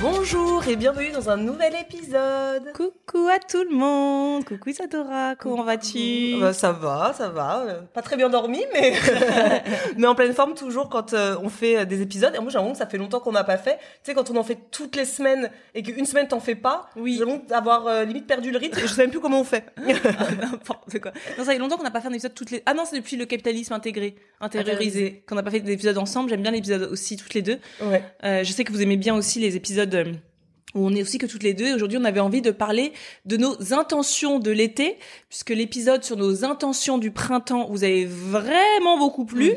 Bonjour et bienvenue dans un nouvel épisode. Coucou à tout le monde. Coucou Isadora, comment vas-tu Bah, Ça va, ça va. Euh, Pas très bien dormi, mais mais en pleine forme toujours quand euh, on fait euh, des épisodes. Et moi j'ai l'impression que ça fait longtemps qu'on n'a pas fait. Tu sais quand on en fait toutes les semaines et qu'une semaine t'en fais pas, oui. j'ai l'impression d'avoir euh, limite perdu le rythme. et je sais même plus comment on fait. N'importe quoi. Non, ça fait longtemps qu'on n'a pas fait un épisode toutes les. Ah non, c'est depuis le capitalisme intégré, intériorisé, qu'on n'a pas fait d'épisode ensemble. J'aime bien l'épisode aussi toutes les deux. Ouais. Euh, je sais que vous aimez bien aussi les épisodes où on est aussi que toutes les deux. Aujourd'hui, on avait envie de parler de nos intentions de l'été, puisque l'épisode sur nos intentions du printemps vous avez vraiment beaucoup plu.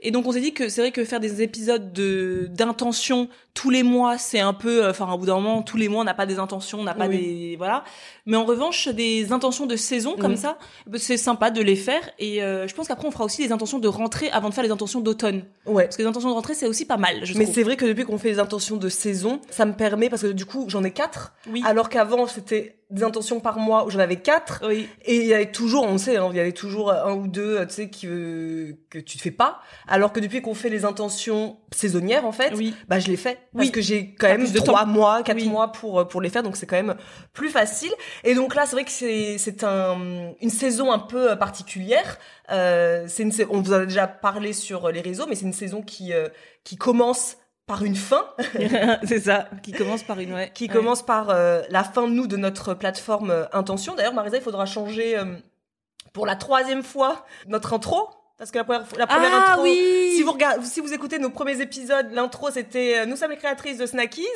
Et donc, on s'est dit que c'est vrai que faire des épisodes de d'intentions tous les mois, c'est un peu, euh, enfin, au bout d'un moment, tous les mois, on n'a pas des intentions, on n'a pas Oui. des, voilà. Mais en revanche, des intentions de saison comme Mhm. ça, bah, c'est sympa de les faire. Et euh, je pense qu'après, on fera aussi les intentions de rentrée avant de faire les intentions d'automne. Ouais. Parce que les intentions de rentrée, c'est aussi pas mal, je Mais c'est vrai que depuis qu'on fait les intentions de saison, ça me permet parce que du coup j'en ai quatre. Oui. Alors qu'avant c'était des intentions par mois où j'en avais quatre. Oui. Et il y avait toujours, on sait, hein, il y avait toujours un ou deux, tu sais, qui, euh, que tu te fais pas. Alors que depuis qu'on fait les intentions saisonnières en fait, Oui. bah je les fais parce Oui. que j'ai quand même trois mois, quatre mois pour euh, pour les faire, donc c'est quand même plus facile. Et donc là, c'est vrai que c'est c'est un une saison un peu euh, particulière. Euh, c'est on vous en a déjà parlé sur les réseaux, mais c'est une saison qui euh, qui commence par une fin, c'est ça, qui commence par une ouais. qui Ouais. commence par euh, la fin de nous de notre plateforme euh, Intention. D'ailleurs, Marisa, il faudra changer euh, pour la troisième fois notre intro. Parce que la première, la première Ah intro, oui si vous regardez, si vous écoutez nos premiers épisodes, l'intro c'était euh, nous sommes les créatrices de Snackies.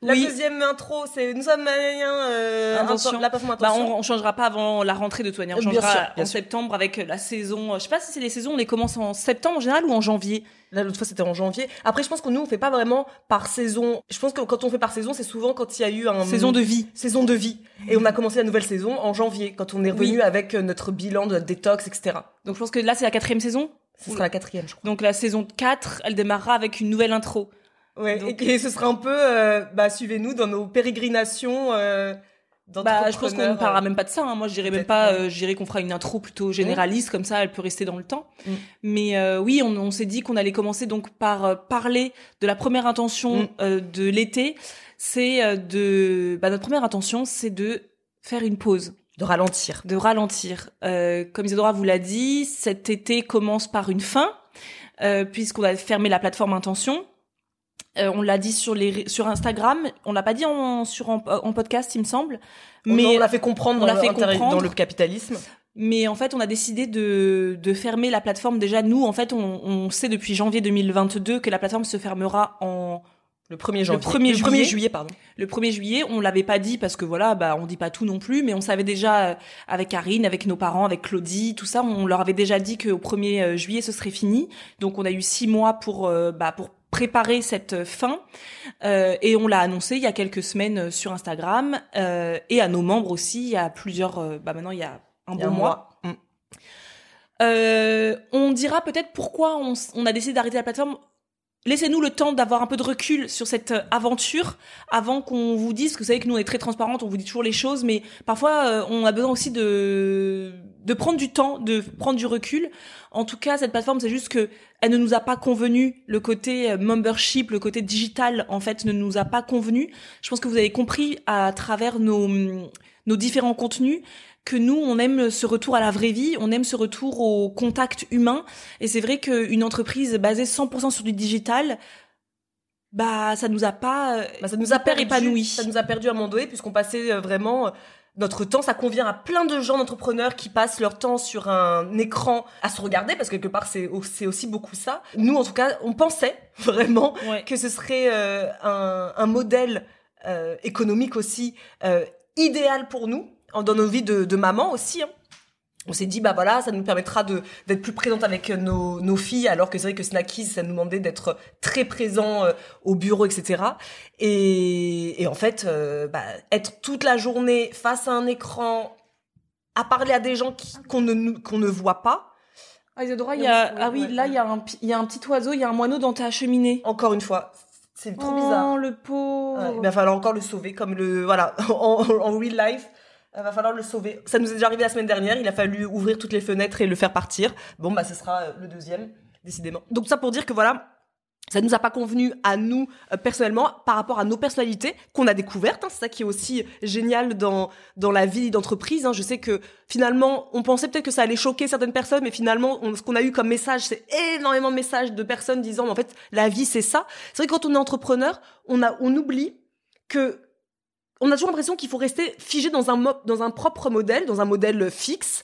La Oui. deuxième intro c'est nous sommes euh, Intention. la plateforme Bah, Intention. on, on changera pas avant la rentrée de toute manière. On Euh, bien changera sûr, bien en sûr. septembre avec la saison. Je sais pas si c'est les saisons, on les commence en septembre en général ou en janvier? Là, l'autre fois, c'était en janvier. Après, je pense que nous, on fait pas vraiment par saison. Je pense que quand on fait par saison, c'est souvent quand il y a eu un... Saison de vie. Saison de vie. Et on a commencé la nouvelle saison en janvier, quand on est revenu Oui. avec euh, notre bilan de notre détox, etc. Donc je pense que là c'est la quatrième saison? Ce sera la quatrième, je crois. Donc la saison 4, elle démarrera avec une nouvelle intro. Ouais, Donc- et, et ce sera un peu, euh, bah, suivez-nous dans nos pérégrinations, euh, Bah, je pense qu'on ne parlera euh, même pas de ça. hein. Moi, je dirais même pas. euh, je dirais qu'on fera une intro plutôt généraliste, comme ça, elle peut rester dans le temps. Mm. Mais euh, oui, on, on s'est dit qu'on allait commencer donc par euh, parler de la première intention Mm. euh, de l'été. C'est euh, de, bah, notre première intention, c'est de faire une pause, de ralentir. de ralentir. Euh, comme Isadora vous l'a dit, cet été commence par une fin, euh, puisqu'on a fermé la plateforme Intention. Euh, on l'a dit sur les sur Instagram, on l'a pas dit en sur en, en podcast, il me semble. Mais on l'a fait comprendre on dans, l'a fait comprendre. dans le capitalisme. Mais en fait, on a décidé de, de fermer la plateforme. Déjà, nous, en fait, on, on sait depuis janvier 2022 que la plateforme se fermera en Le 1er janvier. 1er le 1er juillet. juillet, pardon. le 1er juillet. On l'avait pas dit parce que voilà, bah, on dit pas tout non plus, mais on savait déjà euh, avec Karine, avec nos parents, avec Claudie, tout ça, on leur avait déjà dit qu'au 1er euh, juillet, ce serait fini. Donc, on a eu six mois pour, euh, bah, pour préparer cette fin Euh, et on l'a annoncé il y a quelques semaines euh, sur Instagram euh, et à nos membres aussi il y a plusieurs euh, bah maintenant il y a un bon mois mois. Mm. On dira peut-être pourquoi on a décidé d'arrêter la plateforme laissez-nous le temps d'avoir un peu de recul sur cette aventure avant qu'on vous dise, que vous savez que nous on est très transparente, on vous dit toujours les choses, mais parfois euh, on a besoin aussi de de prendre du temps, de prendre du recul. En tout cas, cette plateforme, c'est juste que elle ne nous a pas convenu. Le côté euh, membership, le côté digital, en fait, ne nous a pas convenu. Je pense que vous avez compris à travers nos nos différents contenus que nous, on aime ce retour à la vraie vie, on aime ce retour au contact humain. Et c'est vrai qu'une entreprise basée 100% sur du digital, bah ça nous a pas, bah, ça nous a perdu, épanoui. Ça nous a perdu à un moment donné puisqu'on passait euh, vraiment euh, notre temps, ça convient à plein de gens d'entrepreneurs qui passent leur temps sur un écran à se regarder, parce que quelque part c'est aussi beaucoup ça. Nous, en tout cas, on pensait vraiment que ce serait euh, un, un, modèle économique aussi idéal pour nous dans nos vies de, de maman aussi. Hein. On s'est dit bah voilà, ça nous permettra de d'être plus présente avec nos, nos filles, alors que c'est vrai que Snackies, ça nous demandait d'être très présent euh, au bureau, etc. Et, et en fait, euh, bah, être toute la journée face à un écran, à parler à des gens qu'on ne qu'on ne voit pas. Ah il y a ah oui, là il y a un il y a un petit oiseau, il y a un moineau dans ta cheminée. Encore une fois, c'est trop oh, bizarre. le pauvre. il va falloir encore le sauver comme le voilà en, en real life. Il va falloir le sauver. Ça nous est déjà arrivé la semaine dernière. Il a fallu ouvrir toutes les fenêtres et le faire partir. Bon, bah, ce sera euh, le deuxième, décidément. Donc, ça pour dire que voilà, ça nous a pas convenu à nous euh, personnellement par rapport à nos personnalités qu'on a découvertes. Hein. c'est ça qui est aussi génial dans dans la vie d'entreprise. Hein. Je sais que finalement, on pensait peut-être que ça allait choquer certaines personnes, mais finalement, ce qu'on a eu comme message, c'est énormément de messages de personnes disant, en fait, la vie c'est ça. C'est vrai que quand on est entrepreneur, on a on oublie que on a toujours l'impression qu'il faut rester figé dans un, dans un propre modèle, dans un modèle fixe.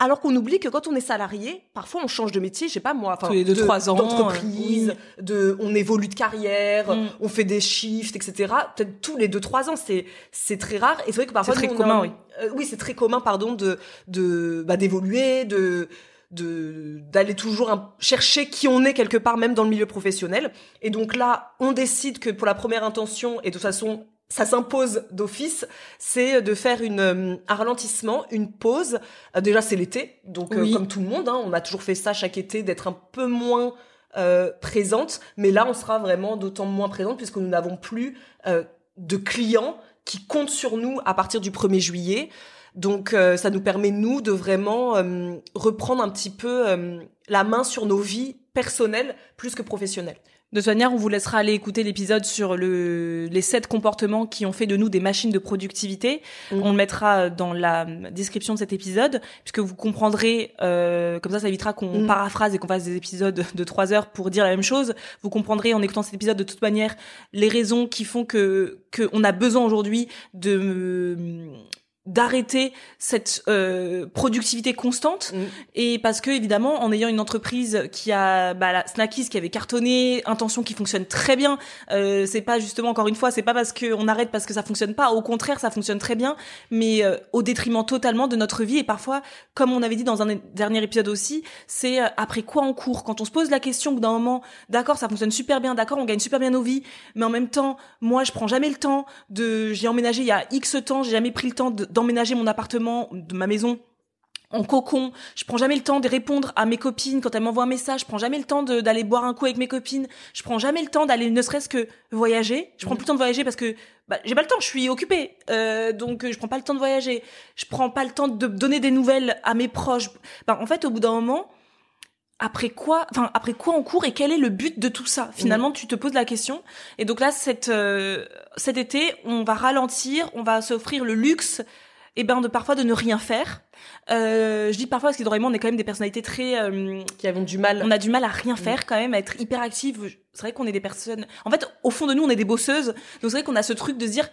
Alors qu'on oublie que quand on est salarié, parfois on change de métier, je sais pas moi, enfin, tous les deux trois ans, d'entreprise, de, on évolue de carrière, mm. on fait des shifts, etc. Peut-être tous les deux trois ans, c'est c'est très rare. Et c'est vrai que parfois c'est très commun, oui. Euh, oui, c'est très commun, pardon, de de bah, d'évoluer, de de d'aller toujours chercher qui on est quelque part même dans le milieu professionnel et donc là on décide que pour la première intention et de toute façon ça s'impose d'office, c'est de faire une, euh, un ralentissement, une pause. Euh, déjà, c'est l'été, donc euh, comme tout le monde, hein, on a toujours fait ça chaque été, d'être un peu moins présente. Mais là, on sera vraiment d'autant moins présente puisque nous n'avons plus de clients qui comptent sur nous à partir du 1er juillet. Donc, ça nous permet, nous, de vraiment reprendre un petit peu la main sur nos vies personnelles plus que professionnelles. De toute manière, on vous laissera aller écouter l'épisode sur le, les sept comportements qui ont fait de nous des machines de productivité. Mm. On le mettra dans la description de cet épisode, puisque vous comprendrez, euh, comme ça, ça évitera qu'on mm. paraphrase et qu'on fasse des épisodes de trois heures pour dire la même chose. Vous comprendrez en écoutant cet épisode de toute manière les raisons qui font que qu'on a besoin aujourd'hui de d'arrêter cette euh, productivité constante mm. et parce que évidemment en ayant une entreprise qui a bah, la Snackies qui avait cartonné intention qui fonctionne très bien euh, c'est pas justement encore une fois c'est pas parce que on arrête parce que ça fonctionne pas. Au contraire ça fonctionne très bien mais euh, au détriment totalement de notre vie. Et parfois comme on avait dit dans un dernier épisode aussi c'est euh, après quoi on court? Quand on se pose la question d'un moment d'accord ça fonctionne super bien d'accord on gagne super bien nos vies mais en même temps moi je prends jamais le temps de j'ai emménagé il y a X temps j'ai jamais pris le temps de d'emménager mon appartement, de ma maison en cocon. Je prends jamais le temps de répondre à mes copines quand elles m'envoient un message. Je prends jamais le temps d'aller boire un coup avec mes copines. Je prends jamais le temps d'aller ne serait-ce que voyager. Je prends plus le temps de voyager parce que bah, j'ai pas le temps. Je suis occupée, euh, donc je prends pas le temps de voyager. Je prends pas le temps de donner des nouvelles à mes proches. Bah, en fait, au bout d'un moment, après quoi, enfin après quoi on court et quel est le but de tout ça? Finalement, tu te poses la question. Et donc là, cette, euh, cet été, on va ralentir, on va s'offrir le luxe et eh ben de parfois de ne rien faire. Euh, je dis parfois parce que on est quand même des personnalités très euh, qui avons du mal. On a du mal à rien faire quand même, à être hyper active. C'est vrai qu'on est des personnes. En fait, au fond de nous, on est des bosseuses. Donc c'est vrai qu'on a ce truc de se dire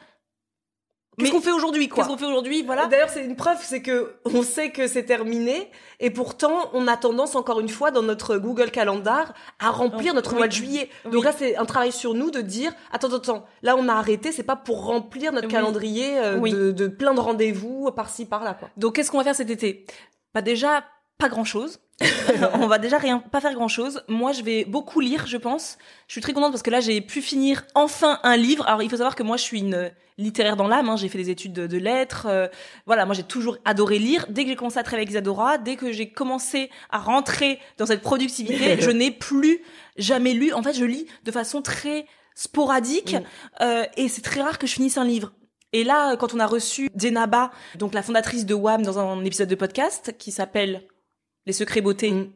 Qu'est-ce qu'on fait aujourd'hui, quoi Qu'est-ce qu'on fait aujourd'hui, voilà. D'ailleurs, c'est une preuve, c'est que on sait que c'est terminé, et pourtant, on a tendance, encore une fois, dans notre Google Calendar, à remplir oh, notre mois de juillet. Donc là, c'est un travail sur nous de dire, attends, attends, attends, là, on a arrêté, c'est pas pour remplir notre calendrier euh, de, de, plein de rendez-vous par-ci, par-là, quoi. Donc, qu'est-ce qu'on va faire cet été? Bah déjà, pas grand chose. on va déjà rien, pas faire grand chose. Moi, je vais beaucoup lire, je pense. Je suis très contente parce que là, j'ai pu finir enfin un livre. Alors, il faut savoir que moi, je suis une littéraire dans l'âme. Hein. J'ai fait des études de, lettres. Euh, voilà, moi, j'ai toujours adoré lire. Dès que j'ai commencé à travailler avec Isadora, dès que j'ai commencé à rentrer dans cette productivité, je n'ai plus jamais lu. En fait, je lis de façon très sporadique euh, et c'est très rare que je finisse un livre. Et là, quand on a reçu Djenaba, donc la fondatrice de WAM, dans un épisode de podcast qui s'appelle les secrets beauté. Mm.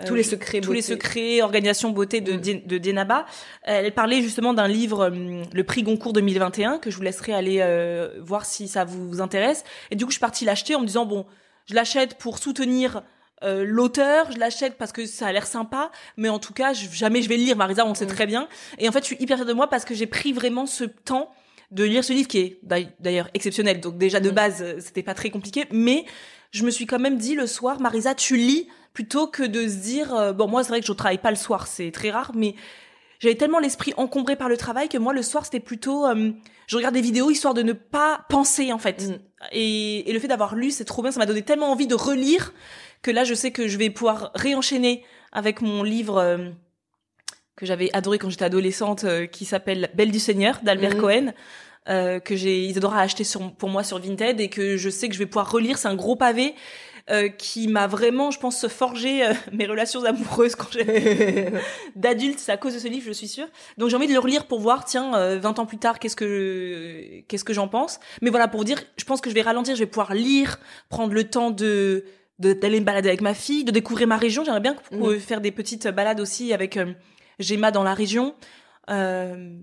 Euh, tous les secrets tous les secrets organisation beauté de mm. de Dienaba elle parlait justement d'un livre hum, le prix Goncourt 2021 que je vous laisserai aller euh, voir si ça vous intéresse et du coup je suis partie l'acheter en me disant bon je l'achète pour soutenir euh, l'auteur, je l'achète parce que ça a l'air sympa, mais en tout cas, jamais je vais le lire. Marisa, on sait mm. très bien. Et en fait, je suis hyper fière de moi parce que j'ai pris vraiment ce temps de lire ce livre qui est d'ailleurs exceptionnel. Donc déjà de base, c'était pas très compliqué, mais je me suis quand même dit le soir, Marisa, tu lis plutôt que de se dire, euh, bon, moi, c'est vrai que je travaille pas le soir, c'est très rare, mais j'avais tellement l'esprit encombré par le travail que moi, le soir, c'était plutôt, euh, je regarde des vidéos histoire de ne pas penser, en fait. Mm. Et, le fait d'avoir lu, c'est trop bien, ça m'a donné tellement envie de relire que là, je sais que je vais pouvoir réenchaîner avec mon livre euh, que j'avais adoré quand j'étais adolescente, qui s'appelle Belle du Seigneur d'Albert mm. Cohen. Euh, que j'ai Isadora a acheté sur, pour moi sur Vinted et que je sais que je vais pouvoir relire. C'est un gros pavé euh, qui m'a vraiment, je pense, forgé euh, mes relations amoureuses quand j'ai d'adulte. C'est à cause de ce livre, je suis sûre. Donc j'ai envie de le relire pour voir, tiens, 20 ans plus tard, qu'est-ce que qu'est-ce que j'en pense. Mais voilà, pour vous dire, je pense que je vais ralentir, je vais pouvoir lire, prendre le temps de d'aller me balader avec ma fille, de découvrir ma région. J'aimerais bien mmh. faire des petites balades aussi avec Gemma dans la région. Euh,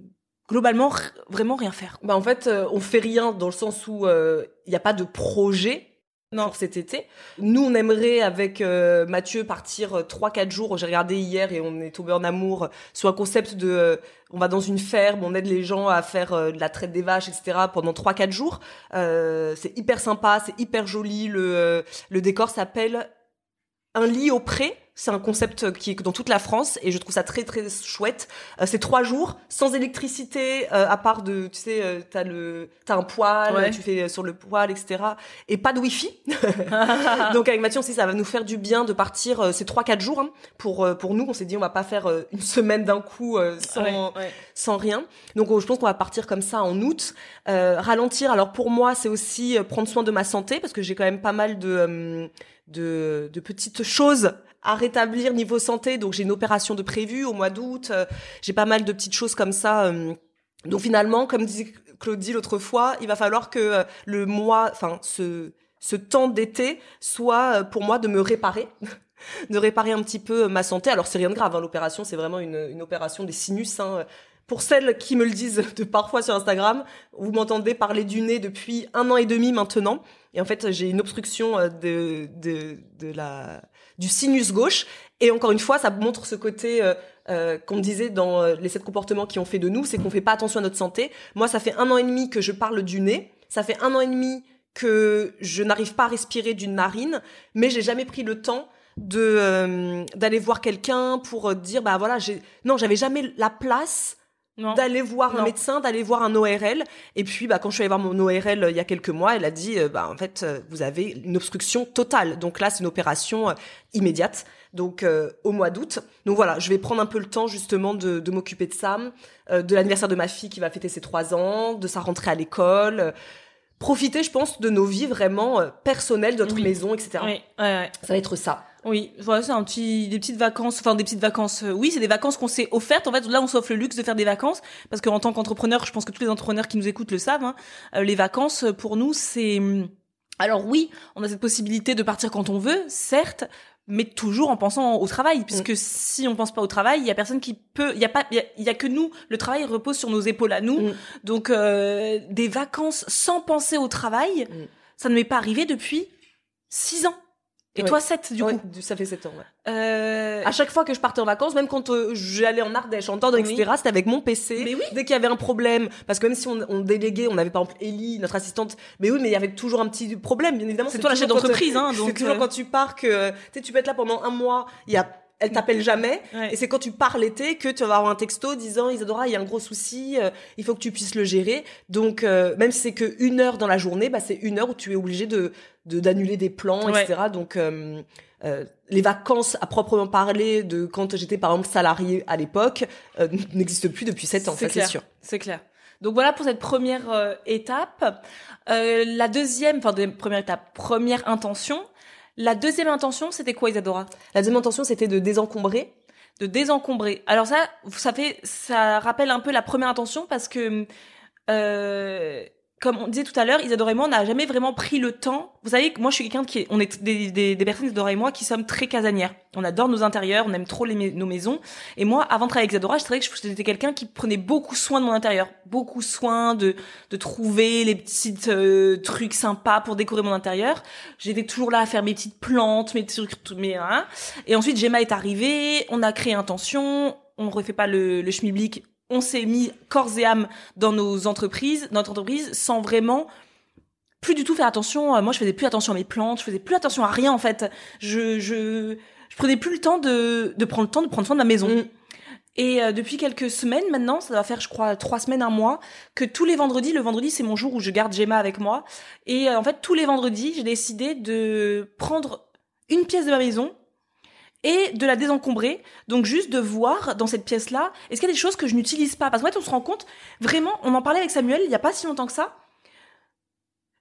globalement vraiment rien faire. Bah en fait, euh, on fait rien dans le sens où euh, il n'y a pas de projet non. pour cet été. Nous, on aimerait avec euh, Mathieu partir 3-4 jours. J'ai regardé hier et on est tombé en amour sur un concept de on va dans une ferme, on aide les gens à faire de la traite des vaches, etc. pendant 3-4 jours. c'est hyper sympa, c'est hyper joli. Le, le décor s'appelle un lit au pré c'est un concept qui est dans toute la France et je trouve ça très très chouette. Euh, c'est trois jours sans électricité, euh, à part de, tu sais, euh, t'as le, t'as un poêle, tu fais sur le poêle, etc. Et pas de wifi. Donc avec Mathieu, on sait ça va nous faire du bien de partir ces trois quatre jours hein, pour pour nous. On s'est dit on va pas faire une semaine d'un coup sans sans rien. Donc je pense qu'on va partir comme ça en août. ralentir. Alors pour moi, c'est aussi prendre soin de ma santé parce que j'ai quand même pas mal de de, de petites choses à rétablir niveau santé. Donc j'ai une opération de prévu au mois d'août. Euh, j'ai pas mal de petites choses comme ça. Euh. donc finalement, comme disait Claudie l'autre fois, il va falloir que euh, le mois, enfin ce ce temps d'été soit pour moi de me réparer. de réparer un petit peu ma santé. Alors c'est rien de grave, hein, l'opération, c'est vraiment une, une opération des sinus. Hein. Pour celles qui me le disent de parfois sur Instagram, vous m'entendez parler du nez depuis un an et demi maintenant. Et en fait, j'ai une obstruction de, de, de la du sinus gauche. Et encore une fois, ça montre ce côté euh, euh, qu'on disait dans euh, les sept comportements qui ont fait de nous, c'est qu'on fait pas attention à notre santé. Moi, ça fait un an et demi que je parle du nez. Ça fait un an et demi que je n'arrive pas à respirer d'une narine, mais j'ai jamais pris le temps de d'aller voir quelqu'un pour dire bah voilà j'ai non j'avais jamais la place d'aller voir un médecin, d'aller voir un ORL. Et puis, bah, quand je suis allée voir mon ORL euh, il y a quelques mois, elle a dit, euh, bah, en fait, euh, vous avez une obstruction totale. Donc là, c'est une opération immédiate. Donc au mois d'août. Donc voilà, je vais prendre un peu le temps justement de, de m'occuper de ça, de l'anniversaire de ma fille qui va fêter ses trois ans, de sa rentrée à l'école profiter, je pense, de nos vies vraiment personnelles, de notre maison, etc. Oui, ouais, Ça va être ça. Oui, voilà, c'est un petit, des petites vacances, enfin des petites vacances. Euh, oui, c'est des vacances qu'on s'est offertes. En fait, là, on s'offre le luxe de faire des vacances parce qu'en tant qu'entrepreneur, je pense que tous les entrepreneurs qui nous écoutent le savent. Hein, euh, les vacances, pour nous, c'est hum, alors oui, on a cette possibilité de partir quand on veut, certes, mais toujours en pensant au travail, puisque mm. si on pense pas au travail, il y a personne qui peut, il y a pas, il y, a que nous. Le travail repose sur nos épaules à nous. Mm. Donc euh, des vacances sans penser au travail, mm. ça ne m'est pas arrivé depuis six ans. Et toi, 7 du coup Ça fait 7 ans, ouais. Euh... À chaque fois que je partais en vacances, même quand euh, j'allais en Ardèche, en Dordogne, etc., c'était avec mon PC. Mais oui. Dès qu'il y avait un problème, parce que même si on, on déléguait, on avait par exemple Ellie, notre assistante, mais oui, mais il y avait toujours un petit problème, bien évidemment. C'est toi la chef d'entreprise, hein. Donc c'est toujours euh. quand tu pars que, tu sais, tu peux être là pendant un mois, il y a elle t'appelle jamais. Et c'est quand tu pars l'été que tu vas avoir un texto disant Isadora, il y a un gros souci, euh, il faut que tu puisses le gérer. Donc euh, même si c'est que une heure dans la journée, bah c'est une heure où tu es obligé de d'annuler des plans, etc. Donc euh, les vacances à proprement parler de quand j'étais par exemple salarié à l'époque n'existent plus depuis sept ans, ça c'est sûr. C'est clair. Donc voilà pour cette première étape. la deuxième, enfin première étape, première intention, la deuxième intention, c'était quoi, Isadora? La deuxième intention, c'était de désencombrer. De désencombrer. Alors ça, ça fait, ça rappelle un peu la première intention parce que euh, comme on disait tout à l'heure, Isadora et moi, on n'a jamais vraiment pris le temps. Vous savez moi, je suis quelqu'un qui est, on est des, des, des, personnes, Isadora et moi, qui sommes très casanières. On adore nos intérieurs, on aime trop les, nos maisons. Et moi, avant de travailler avec Isadora, je savais que j'étais quelqu'un qui prenait beaucoup soin de mon intérieur. Beaucoup soin de, de trouver les petits euh, trucs sympas pour décorer mon intérieur. J'étais toujours là à faire mes petites plantes, mes trucs, mes, hein. Et ensuite, Gemma est arrivée, on a créé Intention, on refait pas le, le schmilblick on s'est mis corps et âme dans nos entreprises, notre entreprise, sans vraiment plus du tout faire attention. Moi, je faisais plus attention à mes plantes, je faisais plus attention à rien en fait. Je je je prenais plus le temps de de prendre le temps de prendre soin de ma maison. Mm. Et euh, depuis quelques semaines maintenant, ça va faire je crois trois semaines, un mois, que tous les vendredis, le vendredi c'est mon jour où je garde Gemma avec moi. Et euh, en fait, tous les vendredis, j'ai décidé de prendre une pièce de ma maison et de la désencombrer. Donc juste de voir dans cette pièce-là, est-ce qu'il y a des choses que je n'utilise pas? Parce qu'en fait, on se rend compte, vraiment, on en parlait avec Samuel il n'y a pas si longtemps que ça,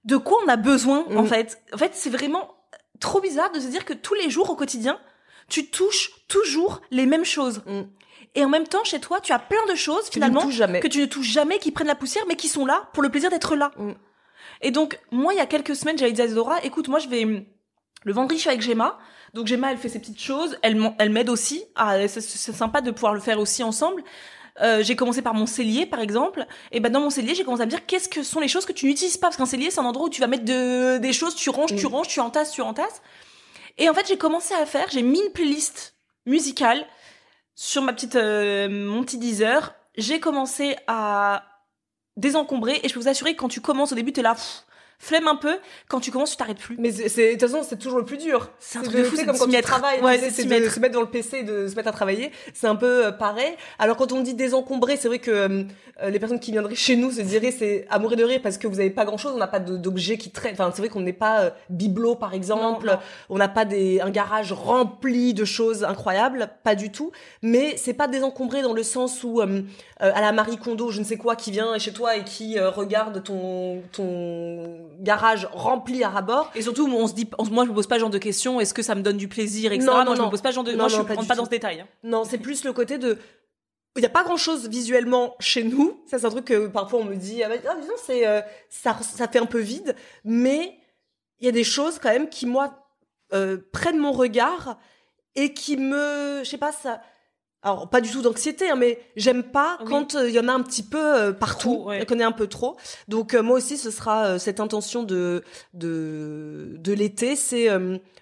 de quoi on a besoin en mm. fait. En fait, c'est vraiment trop bizarre de se dire que tous les jours au quotidien, tu touches toujours les mêmes choses. Mm. Et en même temps, chez toi, tu as plein de choses finalement que tu ne touches jamais, qui prennent la poussière, mais qui sont là pour le plaisir d'être là. Mm. Et donc, moi, il y a quelques semaines, j'avais dit à Zora, écoute, moi, je vais le vendredi, je suis avec Gemma. Donc Gemma, elle fait ses petites choses. Elle, elle m'aide aussi. Ah, c'est sympa de pouvoir le faire aussi ensemble. Euh, j'ai commencé par mon cellier, par exemple. Et ben dans mon cellier, j'ai commencé à me dire qu'est-ce que sont les choses que tu n'utilises pas? Parce qu'un cellier, c'est un endroit où tu vas mettre de, des choses, tu ranges, tu mm. ranges, tu entasses, tu entasses. Et en fait, j'ai commencé à faire, j'ai mis une playlist musicale sur ma petite euh, mon petit Deezer. J'ai commencé à désencombrer et je peux vous assurer que quand tu commences au début, t'es là flemme un peu, quand tu commences, tu t'arrêtes plus. Mais c'est, de toute façon, c'est toujours le plus dur. C'est un truc de fou, c'est comme quand tu travailles, ouais, c'est de se mettre dans le PC, de se mettre à travailler. C'est un peu euh, pareil. Alors quand on dit désencombrer, c'est vrai que euh, euh, les personnes qui viendraient chez nous se diraient c'est à mourir de rire parce que vous avez pas grand chose, on n'a pas d'objets qui traînent. Enfin, c'est vrai qu'on n'est pas bibelot par exemple, on n'a pas des un garage rempli de choses incroyables, pas du tout. Mais c'est pas désencombré dans le sens où à la Marie Kondo, je ne sais quoi, qui vient chez toi et qui regarde ton ton garage rempli à rabord. Et surtout, on se dit, moi, je me pose pas ce genre de questions. Est-ce que ça me donne du plaisir, etc. Non, non, je me pose pas ce genre de. Non, moi, je rentre pas, dans ce détail. Hein. Non, c'est plus le côté de. Il n'y a pas grand chose visuellement chez nous. Ça, c'est un truc que parfois on me dit, ah, bah, ah c'est, euh, ça, ça fait un peu vide. Mais il y a des choses quand même qui, moi, euh, prennent mon regard et qui me, je sais pas, ça, alors pas du tout d'anxiété, hein, mais j'aime pas quand il euh, y en a un petit peu euh, partout, ouais. qu'on est un peu trop. Donc euh, moi aussi, ce sera cette intention de de de l'été, c'est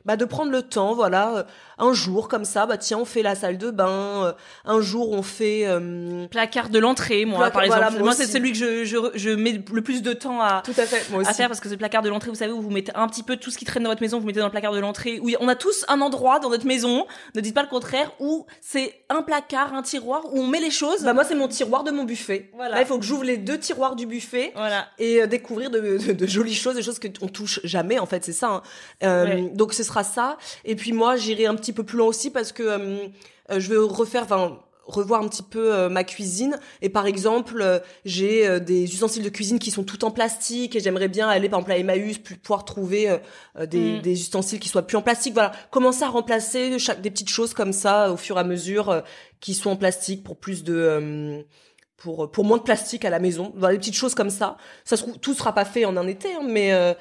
bah, de prendre le temps, voilà, euh, un jour comme ça, bah tiens, on fait la salle de bain, euh, un jour on fait euh, placard de l'entrée, moi par exemple. moi, c'est celui que je, je, je mets le plus de temps à tout à fait, moi aussi. à faire parce que ce placard de l'entrée, vous savez, où vous mettez un petit peu tout ce qui traîne dans votre maison, vous mettez dans le placard de l'entrée. Où on a tous un endroit dans notre maison, ne dites pas le contraire, où c'est un placard, un tiroir où on met les choses. Bah moi, c'est mon tiroir de mon buffet. Voilà. Là, il faut que j'ouvre les deux tiroirs du buffet. Voilà. Et découvrir de, de, jolies choses, des choses que on touche jamais en fait, c'est ça. Hein. Donc ce sera ça. Et puis moi, j'irai un petit peu plus loin aussi parce que euh, euh, je veux refaire, enfin revoir un petit peu euh, ma cuisine. Et par exemple j'ai des ustensiles de cuisine qui sont tout en plastique et j'aimerais bien aller par exemple à Emmaüs pour pouvoir trouver des, mm. des, ustensiles qui soient plus en plastique. Voilà. Commencer à remplacer chaque des petites choses comme ça au fur et à mesure qui sont en plastique pour plus de pour pour moins de plastique à la maison. Voilà, des petites choses comme ça. Ça se trouve tout sera pas fait en un été hein, mais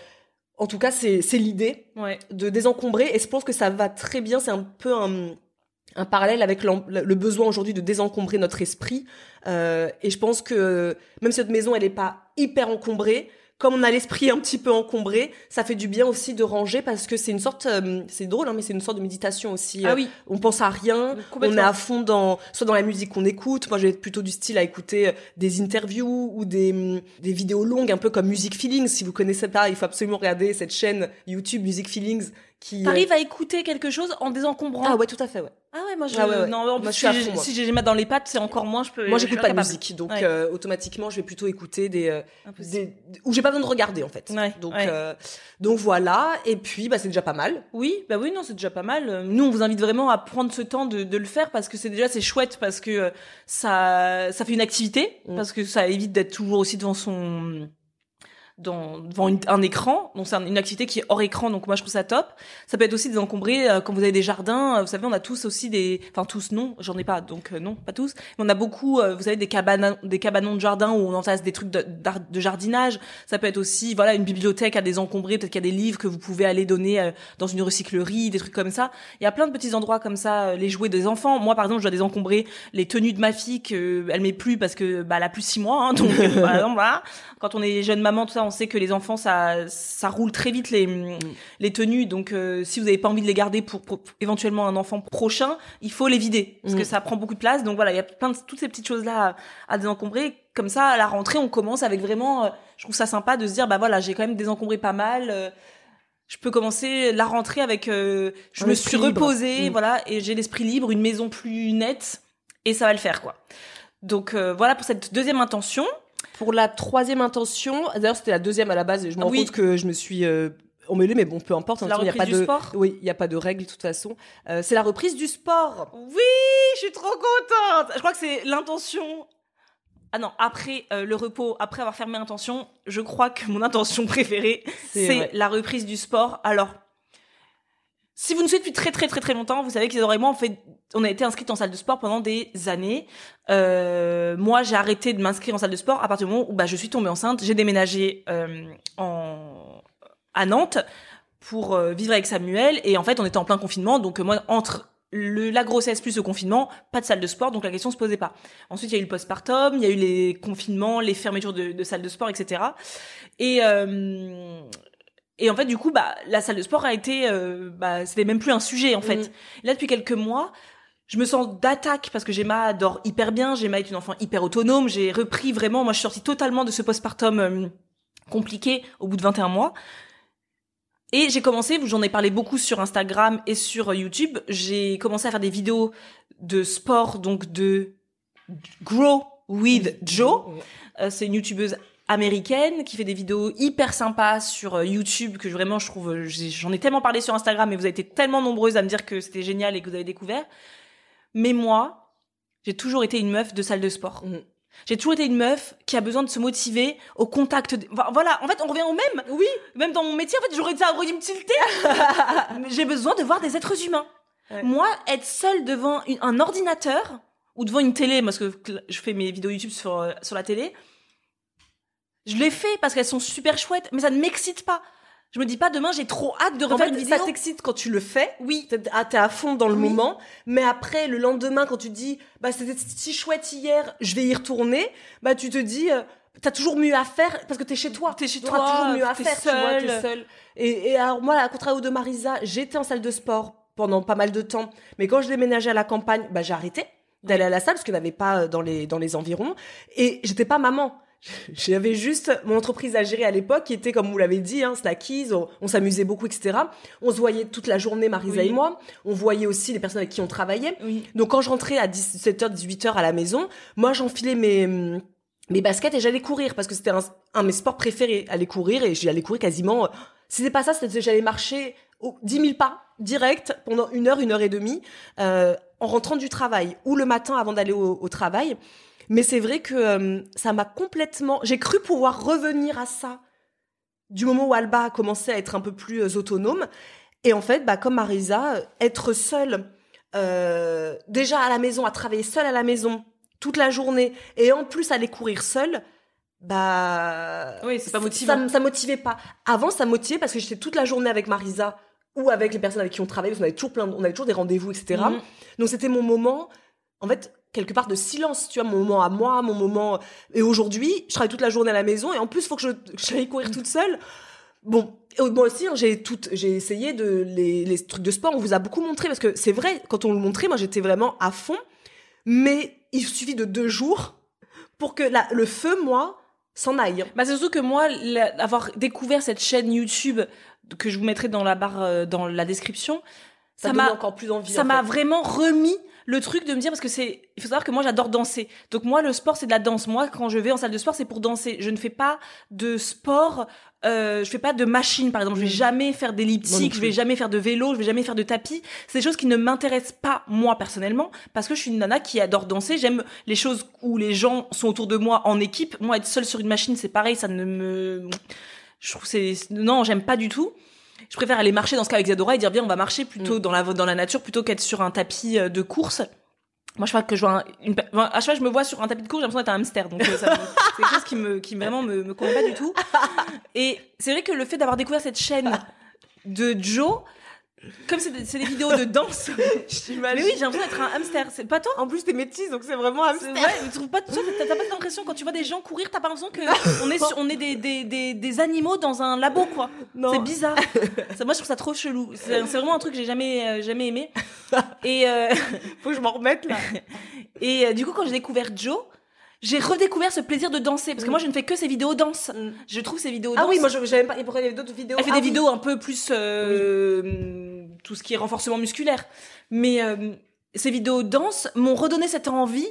en tout cas, c'est l'idée de désencombrer. Et je pense que ça va très bien. C'est un peu un, un parallèle avec le besoin aujourd'hui de désencombrer notre esprit. Euh, et je pense que même si notre maison, elle n'est pas hyper encombrée, comme on a l'esprit un petit peu encombré, ça fait du bien aussi de ranger parce que c'est une sorte, euh, c'est drôle, hein, mais c'est une sorte de méditation aussi. Ah oui. On pense à rien, on est à fond dans, soit dans la musique qu'on écoute. Moi, j'ai plutôt du style à écouter euh, des interviews ou des, mm, des vidéos longues, un peu comme Music Feelings. Si vous connaissez pas, il faut absolument regarder cette chaîne YouTube Music Feelings qui. T'arrives à écouter quelque chose en désencombrant. Ah ouais, tout à fait, ouais. Ah ouais, moi je. Ah non, moi, si, j'ai, si j'ai les mains dans les pattes, c'est encore moins. Je peux. Moi, j'écoute pas de musique, donc euh, automatiquement, je vais plutôt écouter des, euh, des où j'ai pas besoin de regarder en fait. donc euh, donc voilà. Et puis, bah c'est déjà pas mal. Oui, bah oui, non, c'est déjà pas mal. Nous, on vous invite vraiment à prendre ce temps de, de le faire parce que c'est déjà c'est chouette parce que ça ça fait une activité mm. parce que ça évite d'être toujours aussi devant son dans, devant un écran. Donc c'est une activité qui est hors écran, donc moi je trouve ça top. Ça peut être aussi désencombré euh, quand vous avez des jardins. Euh, vous savez, on a tous aussi des, enfin tous non, j'en ai pas, donc euh, non, pas tous. Mais on a beaucoup, vous savez, des cabanes, des cabanons de jardin où on entasse des trucs de, de, jardinage. Ça peut être aussi, voilà, une bibliothèque à désencombrer. Peut-être qu'il y a des livres que vous pouvez aller donner dans une recyclerie, des trucs comme ça. Il y a plein de petits endroits comme ça, les jouets des enfants. Moi, par exemple, je dois désencombrer les tenues de ma fille que elle met plus parce que bah elle a plus six mois. Hein, donc par exemple, voilà. Quand on est jeune maman, tout ça, on sait que les enfants, ça, ça roule très vite les, les tenues. Donc, euh, si vous n'avez pas envie de les garder pour, éventuellement un enfant prochain, il faut les vider parce que mm. ça prend beaucoup de place. Donc voilà, il y a plein de toutes ces petites choses là à, désencombrer. Comme ça, à la rentrée, on commence avec vraiment. Euh, je trouve ça sympa de se dire, bah voilà, j'ai quand même désencombré pas mal. Euh, je peux commencer la rentrée avec. je me suis reposée, mm. voilà, et j'ai l'esprit libre, une maison plus nette, et ça va le faire quoi. Donc voilà pour cette deuxième intention. Pour la troisième intention, d'ailleurs c'était la deuxième à la base, et je me rends compte que je me suis euh, emmêlée, mais bon, peu importe. Hein, la reprise y a pas du de... sport Oui, il n'y a pas de règle de toute façon. Euh, c'est la reprise du sport. Oui, je suis trop contente. Je crois que c'est l'intention. Ah non, après euh, le repos, après avoir fermé intention, je crois que mon intention préférée, c'est la reprise du sport. Alors, si vous nous suivez depuis très très très très longtemps, vous savez qu'Isadora et moi, on, fait, on a été inscrits en salle de sport pendant des années. Euh, moi, j'ai arrêté de m'inscrire en salle de sport à partir du moment où bah, je suis tombée enceinte. J'ai déménagé euh, en, à Nantes pour euh, vivre avec Samuel. Et en fait, on était en plein confinement. Donc moi, entre le, la grossesse plus le confinement, pas de salle de sport, donc la question se posait pas. Ensuite, il y a eu le postpartum, il y a eu les confinements, les fermetures de, de salles de sport, etc. Et, et en fait, du coup, bah, la salle de sport a été, euh, bah, c'était même plus un sujet en fait. Mm. Là, depuis quelques mois, je me sens d'attaque parce que Gemma dort hyper bien, Gemma est une enfant hyper autonome, j'ai repris vraiment, moi je suis sortie totalement de ce postpartum euh, compliqué au bout de 21 mois. Et j'ai commencé, j'en ai parlé beaucoup sur Instagram et sur YouTube, j'ai commencé à faire des vidéos de sport, donc de Grow with Joe. Euh, c'est une youtubeuse américaine qui fait des vidéos hyper sympas sur euh, YouTube que vraiment je trouve j'en ai tellement parlé sur Instagram et vous avez été tellement nombreuses à me dire que c'était génial et que vous avez découvert. Mais moi, j'ai toujours été une meuf de salle de sport. Mm. J'ai toujours été une meuf qui a besoin de se motiver au contact. Voilà, en fait, on revient au même. Oui. Même dans mon métier, en fait, j'aurais dit à me tilter. j'ai besoin de voir des êtres humains. Moi, être seule devant un ordinateur ou devant une télé, parce que je fais mes vidéos YouTube sur, euh, sur la télé, je l'ai fait parce qu'elles sont super chouettes, mais ça ne m'excite pas. Je me dis pas demain j'ai trop hâte de refaire une vidéo. Ça t'excite quand tu le fais. Oui. T'es à fond dans le moment. Mais après le lendemain quand tu dis bah c'était si chouette hier, je vais y retourner. Bah tu te dis euh, t'as toujours mieux à faire parce que t'es chez toi. T'es chez toi. T'as toujours mieux à faire. Tu vois, t'es seul. Et, et alors moi à contrario de Marisa, j'étais en salle de sport pendant pas mal de temps. Mais quand je déménageais à la campagne, bah j'ai arrêté d'aller à la salle parce qu'il n'y avait pas euh, dans les dans les environs. Et j'étais pas maman. J'avais juste mon entreprise à gérer à l'époque qui était, comme vous l'avez dit, hein, Snackies, on, s'amusait beaucoup, etc. On se voyait toute la journée, Marisa et moi. On voyait aussi les personnes avec qui on travaillait. Donc quand je rentrais à 17h, 18h à la maison, moi j'enfilais mes mes baskets et j'allais courir parce que c'était un, un, de mes sports préférés, aller courir et j'allais courir quasiment. Si c'était pas ça, c'était j'allais marcher 10 000 pas direct pendant une heure, une heure et demie euh, en rentrant du travail ou le matin avant d'aller au, au travail. Mais c'est vrai que euh, ça m'a complètement. J'ai cru pouvoir revenir à ça du moment où Alba a commencé à être un peu plus euh, autonome. Et en fait, bah, comme Marisa, être seule, euh, déjà à la maison, à travailler seule à la maison toute la journée, et en plus aller courir seule, bah. Oui, c'est pas motivant. Ça, ça motivait pas. Avant, ça motivait parce que j'étais toute la journée avec Marisa ou avec les personnes avec qui on travaillait, on avait toujours plein, on avait toujours des rendez-vous, etc. Mhm. Donc c'était mon moment. En fait, quelque part de silence, tu vois, mon moment à moi, mon moment. Et aujourd'hui, je travaille toute la journée à la maison et en plus, il faut que je j'aille courir toute seule. Bon, moi aussi, hein, j'ai tout, j'ai essayé de les, les, trucs de sport. On vous a beaucoup montré parce que c'est vrai, quand on le montrait, moi j'étais vraiment à fond. Mais il suffit de deux jours pour que la, le feu, moi, s'en aille. Bah c'est surtout que moi, avoir découvert cette chaîne YouTube que je vous mettrai dans la barre, euh, dans la description. Ça m'a encore plus envie. Ça m'a vraiment remis le truc de me dire parce que c'est il faut savoir que moi j'adore danser. Donc moi le sport c'est de la danse. Moi quand je vais en salle de sport c'est pour danser. Je ne fais pas de sport euh, je fais pas de machine par exemple. Je vais mm. jamais faire d'elliptique je vais jamais faire de vélo je vais jamais faire de tapis. C'est des choses qui ne m'intéressent pas moi personnellement parce que je suis une nana qui adore danser. J'aime les choses où les gens sont autour de moi en équipe. Moi être seule sur une machine c'est pareil ça ne me je trouve c'est non j'aime pas du tout je préfère aller marcher dans ce cas avec Zadora et dire bien on va marcher plutôt mm. dans la dans la nature plutôt qu'être sur un tapis euh, de course. Moi, je crois que je vois une, à chaque fois je me vois sur un tapis de course, j'ai l'impression d'être un hamster. Donc, euh, c'est quelque chose qui me, qui vraiment me, me convient pas du tout. Et c'est vrai que le fait d'avoir découvert cette chaîne de Joe, comme c'est des, des, vidéos de danse. mais oui, j'ai l'impression d'être un hamster. C'est pas toi En plus, t'es métisse, donc c'est vraiment hamster. Ouais, tu trouves pas, t'as pas l'impression quand tu vois des gens courir, t'as pas l'impression que on est, on est des, des, des, des, animaux dans un labo, quoi. C'est bizarre. ça, moi, je trouve ça trop chelou. C'est vraiment un truc que j'ai jamais, euh, jamais aimé. Et euh... faut que je m'en remette là. Et euh, du coup, quand j'ai découvert Joe, j'ai redécouvert ce plaisir de danser parce que moi je ne fais que ces vidéos danse. Mm. Je trouve ces vidéos danse. Ah oui, moi j'aime pas. Il y d'autres vidéos. Elle fait des ah vidéos un peu plus euh, tout ce qui est renforcement musculaire. Mais euh, ces vidéos danse m'ont redonné cette envie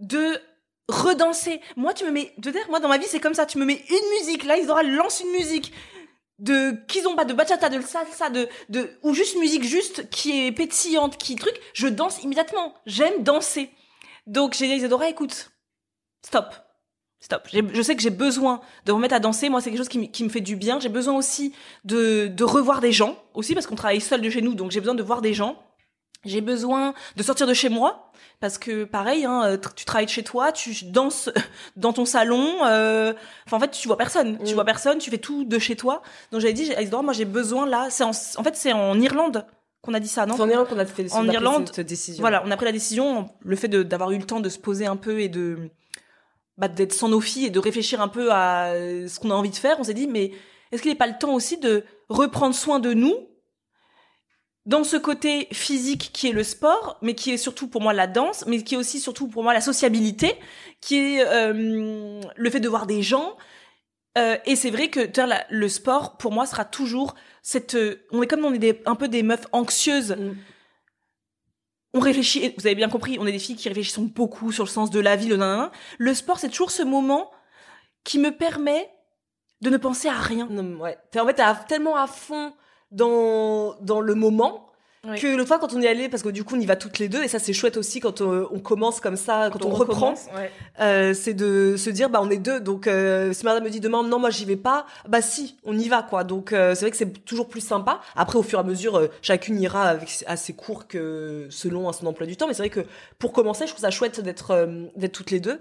de redanser. Moi, tu me mets, de dire, moi dans ma vie c'est comme ça. Tu me mets une musique. Là, Isidora lance une musique de kizomba, de bachata, de salsa, de de ou juste musique juste qui est pétillante, qui truc. Je danse immédiatement. J'aime danser. Donc j'ai dit Isadora, écoute stop. Stop. Je sais que j'ai besoin de remettre à danser. Moi, c'est quelque chose qui, me fait du bien. J'ai besoin aussi de, de revoir des gens, aussi parce qu'on travaille seul de chez nous, donc j'ai besoin de voir des gens. J'ai besoin de sortir de chez moi parce que pareil, hein, euh, tu travailles de chez toi, tu danses dans ton salon. Euh, enfin, en fait, tu vois personne. Tu mm. vois personne. Tu fais tout de chez toi. Donc j'avais dit, moi j'ai besoin là. C'est en, en fait c'est en Irlande qu'on a dit ça, non? C'est en Irlande qu'on a fait en Irlande, cette décision. Voilà, on a pris la décision, le fait d'avoir eu le temps de se poser un peu et de bah, d'être sans nos filles et de réfléchir un peu à ce qu'on a envie de faire, on s'est dit mais est-ce qu'il n'est pas le temps aussi de reprendre soin de nous dans ce côté physique qui est le sport, mais qui est surtout pour moi la danse, mais qui est aussi surtout pour moi la sociabilité, qui est euh, le fait de voir des gens. Euh, et c'est vrai que le sport, pour moi, sera toujours cette... Euh, on est comme on est des, un peu des meufs anxieuses. Mm on réfléchit, vous avez bien compris, on est des filles qui réfléchissent beaucoup sur le sens de la vie, le sport, c'est toujours ce moment qui me permet de ne penser à rien. Non, ouais. en fait, t'es tellement à fond dans, dans le moment que l'autre fois quand on y allait parce que du coup on y va toutes les deux et ça c'est chouette aussi quand on, commence comme ça quand on, reprend. euh, c'est de se dire bah on est deux donc euh, si madame me dit demain non moi j'y vais pas bah si on y va quoi. Donc euh, c'est vrai que c'est toujours plus sympa. Après au fur et à mesure euh, chacune ira avec assez court que selon son emploi du temps mais c'est vrai que pour commencer je trouve ça chouette d'être euh, d'être toutes les deux.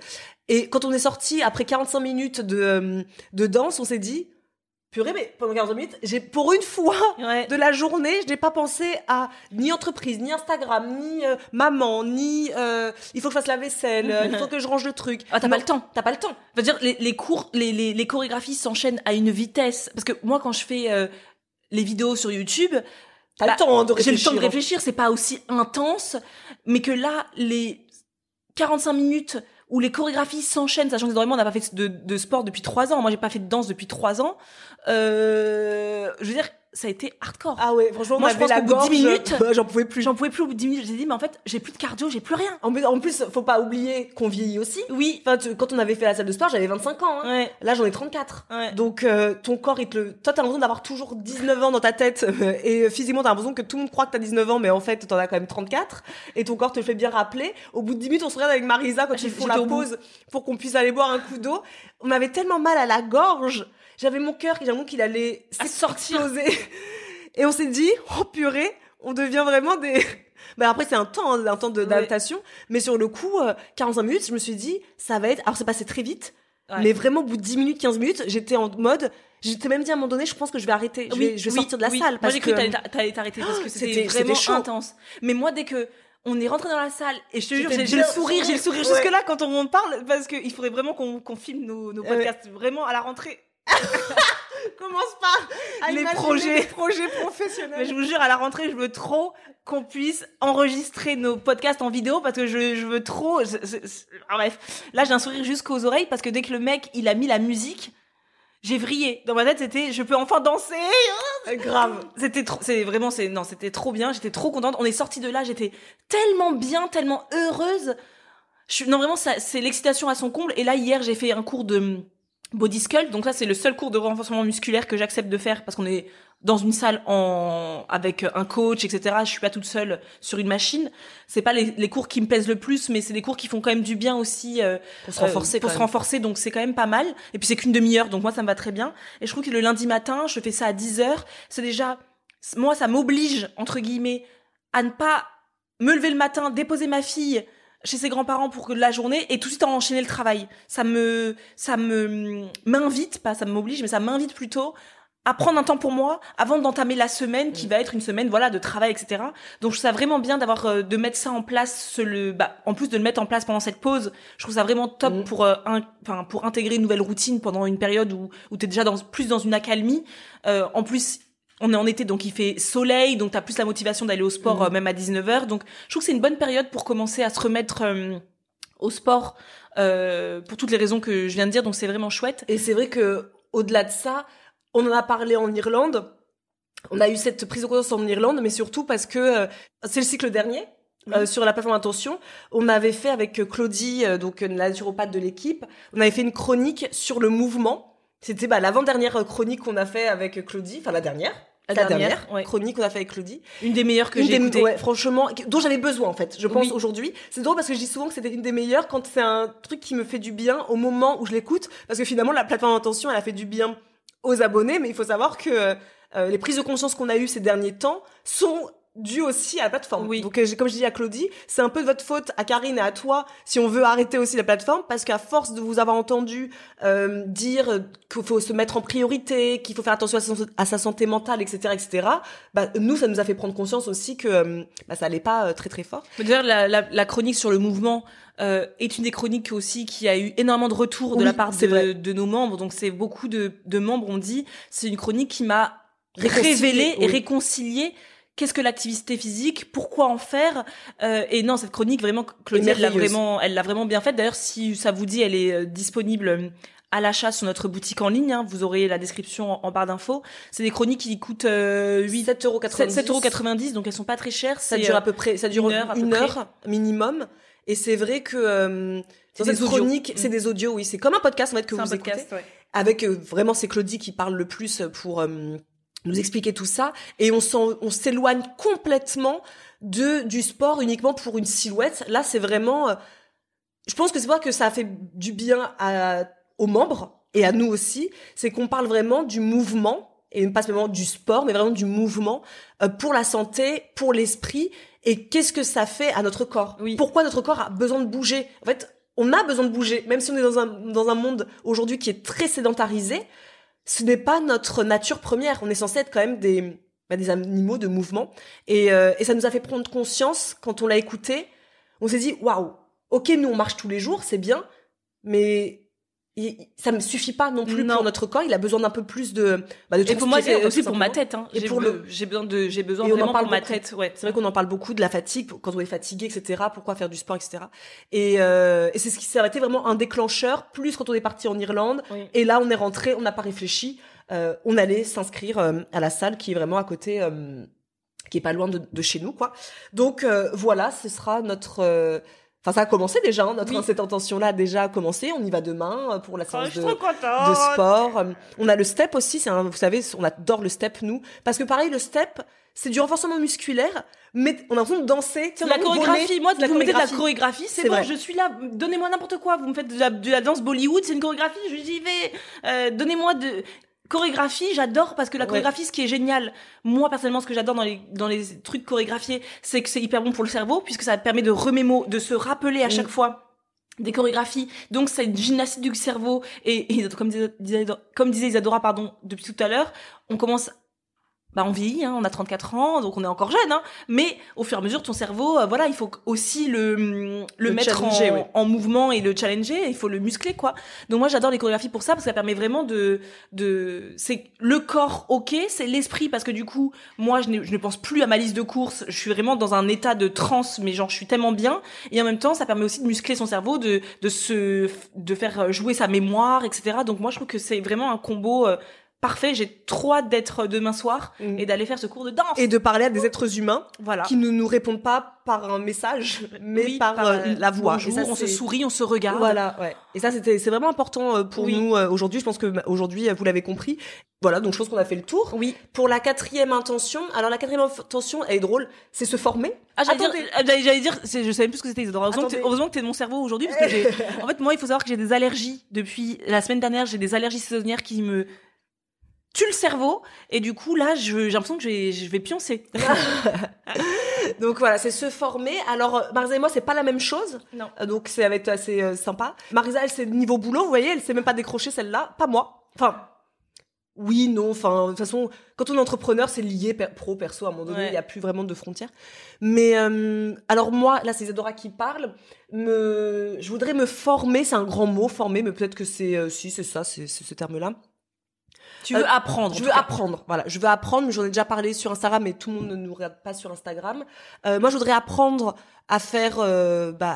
Et quand on est sorti après 45 minutes de de danse on s'est dit purée, mais pendant 15 minutes, j'ai pour une fois de la journée, je n'ai pas pensé à ni entreprise, ni Instagram, ni euh, maman, ni euh, il faut que je fasse la vaisselle, euh, il faut que je range le truc. Ah, t'as pas le temps, t'as pas le temps. Veux dire, les, les cours, les, les, les chorégraphies s'enchaînent à une vitesse. Parce que moi, quand je fais les vidéos sur YouTube, T'as le bah, temps de réfléchir. J'ai le temps de réfléchir, c'est pas aussi intense, mais que là, les 45 minutes où les chorégraphies s'enchaînent, sachant que vraiment on n'a pas fait de, de, sport depuis trois ans. Moi, j'ai pas fait de danse depuis trois ans. Euh, je veux dire, ça a été hardcore. Ah ouais, franchement, moi je pense qu'au bout de 10 minutes, j'en pouvais plus. J'en pouvais plus au bout de 10 minutes. J'ai dit, mais en fait, j'ai plus de cardio, j'ai plus rien. En plus, en plus, faut pas oublier qu'on vieillit aussi. Oui. Enfin, quand on avait fait la salle de sport, j'avais 25 ans. Hein. Ouais. Là, j'en ai 34. Ouais. Donc, euh, ton corps, il te le... Toi, t'as l'impression d'avoir toujours 19 ans dans ta tête. et physiquement, t'as l'impression que tout le monde croit que t'as 19 ans, mais en fait, t'en as quand même 34. Et ton corps te le fait bien rappeler. Au bout de 10 minutes, on se regarde avec Marisa quand ils font la pause pour qu'on puisse aller boire un coup d'eau. On avait tellement mal à la gorge j'avais mon cœur, j'ai qu'il allait s'exploser. Et on s'est dit, oh purée, on devient vraiment des... Bah après c'est un temps, hein, un temps d'adaptation, mais sur le coup, 45 euh, minutes, je me suis dit, ça va être... Alors c'est passé très vite, mais vraiment au bout de 10 minutes, 15 minutes, j'étais en mode... J'étais même dit à un moment donné, je pense que je vais arrêter, je vais, je vais sortir de la salle. Parce moi j'ai cru que t'allais t'arrêter parce que c'était vraiment intense. Mais moi dès que on est rentré dans la salle et je te jure, j'ai le sourire, j'ai le sourire jusque là quand on parle parce qu'il faudrait vraiment qu'on filme nos, nos podcasts vraiment à la rentrée. Commence pas à les projets, projets professionnels. Mais je vous jure, à la rentrée, je veux trop qu'on puisse enregistrer nos podcasts en vidéo parce que je, je veux trop. bref, là j'ai un sourire jusqu'aux oreilles parce que dès que le mec il a mis la musique, j'ai vrillé. Dans ma tête, c'était je peux enfin danser. Grave. C'était trop c'est vraiment c'est non, c'était trop bien, j'étais trop contente. On est sorti de là, j'étais tellement bien, tellement heureuse. Je suis non vraiment c'est l'excitation à son comble et là hier, j'ai fait un cours de body sculpt. Donc là, c'est le seul cours de renforcement musculaire que j'accepte de faire parce qu'on est dans une salle en avec un coach, etc. Je suis pas toute seule sur une machine. C'est pas les, les, cours qui me plaisent le plus, mais c'est des cours qui font quand même du bien aussi euh, pour se renforcer. Euh, pour se renforcer, donc c'est quand même pas mal. Et puis c'est qu'une demi-heure, donc moi ça me va très bien. Et je trouve que le lundi matin, je fais ça à 10 heures. C'est déjà moi ça m'oblige entre guillemets à ne pas me lever le matin, déposer ma fille chez ses grands-parents pour que la journée et tout de suite enchaîner le travail. Ça me ça me m'invite pas, ça m'oblige, mais ça m'invite plutôt à prendre un temps pour moi avant d'entamer la semaine qui mm. va être une semaine voilà de travail etc donc je trouve ça vraiment bien d'avoir euh, de mettre ça en place ce, le bah, en plus de le mettre en place pendant cette pause je trouve ça vraiment top mm. pour euh, enfin pour intégrer une nouvelle routine pendant une période où où t'es déjà dans plus dans une accalmie euh, en plus on est en été donc il fait soleil donc t'as plus la motivation d'aller au sport mm. euh, même à 19h donc je trouve que c'est une bonne période pour commencer à se remettre au sport pour toutes les raisons que je viens de dire donc c'est vraiment chouette et c'est vrai que au-delà de ça on en a parlé en Irlande. On a eu cette prise de conscience en Irlande, mais surtout parce que euh, c'est le cycle dernier. Euh, sur la plateforme Intention, on avait fait avec Claudie, euh, donc la naturopathe de l'équipe, on avait fait une chronique sur le mouvement. C'était bah, l'avant-dernière chronique qu'on a fait avec Claudie, enfin la dernière, la, dernière, chronique qu'on a fait avec Claudie. Une des meilleures que j'ai écoutées. Ouais, franchement, dont j'avais besoin en fait, je pense aujourd'hui. C'est drôle parce que je dis souvent que c'était une des meilleures quand c'est un truc qui me fait du bien au moment où je l'écoute, parce que finalement la plateforme Intention, elle a fait du bien aux abonnés, mais il faut savoir que euh, les prises de conscience qu'on a eues ces derniers temps sont dues aussi à la plateforme. Oui. Donc, euh, comme je dis à Claudie, c'est un peu de votre faute, à Karine et à toi, si on veut arrêter aussi la plateforme, parce qu'à force de vous avoir entendu euh, dire qu'il faut se mettre en priorité, qu'il faut faire attention à sa, santé mentale, etc., etc., bah, nous, ça nous a fait prendre conscience aussi que bah, ça allait pas très très fort. D'ailleurs, la, la, la, chronique sur le mouvement euh, est une des chroniques aussi qui a eu énormément de retours de la part de, de, nos membres. Donc c'est beaucoup de, de membres ont dit c'est une chronique qui m'a révélé et réconcilié qu'est-ce que l'activité physique, pourquoi en faire? Euh, et non, cette chronique vraiment, Claudie, elle l'a vraiment, elle l'a vraiment bien faite. D'ailleurs, si ça vous dit, elle est euh, disponible euh, à l'achat sur notre boutique en ligne. Hein. Vous aurez la description en, barre d'infos. C'est des chroniques qui coûtent euh, 8 7,90 euros, donc elles sont pas très chères. Ça dure à peu près, ça dure une heure, une heure minimum. Et c'est vrai que euh, dans cette chronique, c'est mm. des audios, oui, c'est comme un podcast en fait que vous écoutez. Ouais. Avec euh, vraiment c'est Claudie qui parle le plus pour euh, nous expliquer tout ça et on on s'éloigne complètement de du sport uniquement pour une silhouette. Là, c'est vraiment je pense que c'est vrai que ça a fait du bien à, aux membres et à nous aussi, c'est qu'on parle vraiment du mouvement et pas seulement du sport, mais vraiment du mouvement pour la santé, pour l'esprit et qu'est-ce que ça fait à notre corps? Oui. Pourquoi notre corps a besoin de bouger? En fait, on a besoin de bouger, même si on est dans un dans un monde aujourd'hui qui est très sédentarisé. Ce n'est pas notre nature première. On est censé être quand même des bah, des animaux de mouvement, et, euh, et ça nous a fait prendre conscience quand on l'a écouté. On s'est dit waouh, ok, nous on marche tous les jours, c'est bien, mais ça me suffit pas non plus pour notre corps il a besoin d'un peu plus de bah, de et pour moi c'est aussi pour ma tête hein. et pour le j'ai besoin de j'ai besoin vraiment pour ma tête ouais. C'est vrai qu'on en parle beaucoup de la fatigue quand on est fatigué etc pourquoi faire du sport etc et, euh, et c'est ce qui s'est arrêté vraiment un déclencheur plus quand on est parti en Irlande. Et là on est rentré on n'a pas réfléchi. Euh, on allait s'inscrire euh, à la salle qui est vraiment à côté euh, qui est pas loin de, de chez nous quoi. Donc euh, voilà ce sera notre Enfin, ça a commencé déjà, hein, notre cette intention-là a déjà commencé. On y va demain euh, pour la séance de, de, sport. On a le step aussi, c'est vous savez, on adore le step nous, parce que pareil, le step, c'est du renforcement musculaire, mais on a l'impression de danser. la chorégraphie, moi, vous mettez de la chorégraphie, c'est bon, je suis là, donnez-moi n'importe quoi. Vous me faites de la, de la danse Bollywood, c'est une chorégraphie, j'y vais. Euh, donnez-moi de chorégraphie, j'adore parce que la chorégraphie, ce qui est génial, moi personnellement, ce que j'adore dans les dans les trucs chorégraphiés, c'est que c'est hyper bon pour le cerveau puisque ça permet de remémo, de se rappeler à chaque fois des chorégraphies. Donc c'est une gymnastique du cerveau et, comme disait comme disait Isadora pardon depuis tout à l'heure, on commence bah on vieillit, hein, on a 34 ans, donc on est encore jeune, hein, mais au fur et à mesure, ton cerveau, euh, voilà, il faut aussi le, le, mettre en, en, mouvement et le challenger, il faut le muscler, quoi. Donc moi, j'adore les chorégraphies pour ça, parce que ça permet vraiment de... de c'est le corps, ok, c'est l'esprit, parce que du coup, moi, je, je ne pense plus à ma liste de courses, je suis vraiment dans un état de transe, mais genre, je suis tellement bien, et en même temps, ça permet aussi de muscler son cerveau, de, de se... de faire jouer sa mémoire, etc. Donc moi, je trouve que c'est vraiment un combo... Euh, parfait, j'ai trop hâte d'être demain soir mm. et d'aller faire ce cours de danse. Et de parler à des êtres humains voilà. qui ne nous répondent pas par un message, mais par, euh, euh, la voix. et ça, on se sourit, on se regarde. Voilà, ouais. Et ça, c'était, c'est vraiment important euh, pour nous aujourd'hui. Je pense que aujourd'hui, vous l'avez compris. Voilà, donc je pense qu'on a fait le tour. Oui. Pour la quatrième intention, alors la quatrième intention, elle est drôle, c'est se former. Ah, j'allais dire, j'allais dire, je savais plus ce que c'était Heureusement, heureusement que t'es de mon cerveau aujourd'hui, parce que j'ai, en fait, moi, il faut savoir que j'ai des allergies depuis la semaine dernière, j'ai des allergies saisonnières qui me tue le cerveau et du coup là j'ai l'impression que je vais, je vais pioncer. donc voilà, c'est se former. Alors Marisa et moi c'est pas la même chose. Non. Euh, donc c'est avec assez euh, sympa. Marisa elle c'est niveau boulot, vous voyez, elle sait même pas décrocher celle-là, pas moi. Enfin oui, non, enfin de toute façon quand on est entrepreneur c'est lié pro perso à un moment donné, il y a plus vraiment de frontières. Mais euh, alors moi là c'est Isadora qui parle, me je voudrais me former, c'est un grand mot former mais peut-être que c'est si c'est ça, c'est ce terme-là tu veux euh, apprendre. Je veux apprendre. Voilà, je veux apprendre. J'en ai déjà parlé sur Instagram, mais tout le monde ne nous regarde pas sur Instagram. Euh, moi, je voudrais apprendre à faire, euh, bah,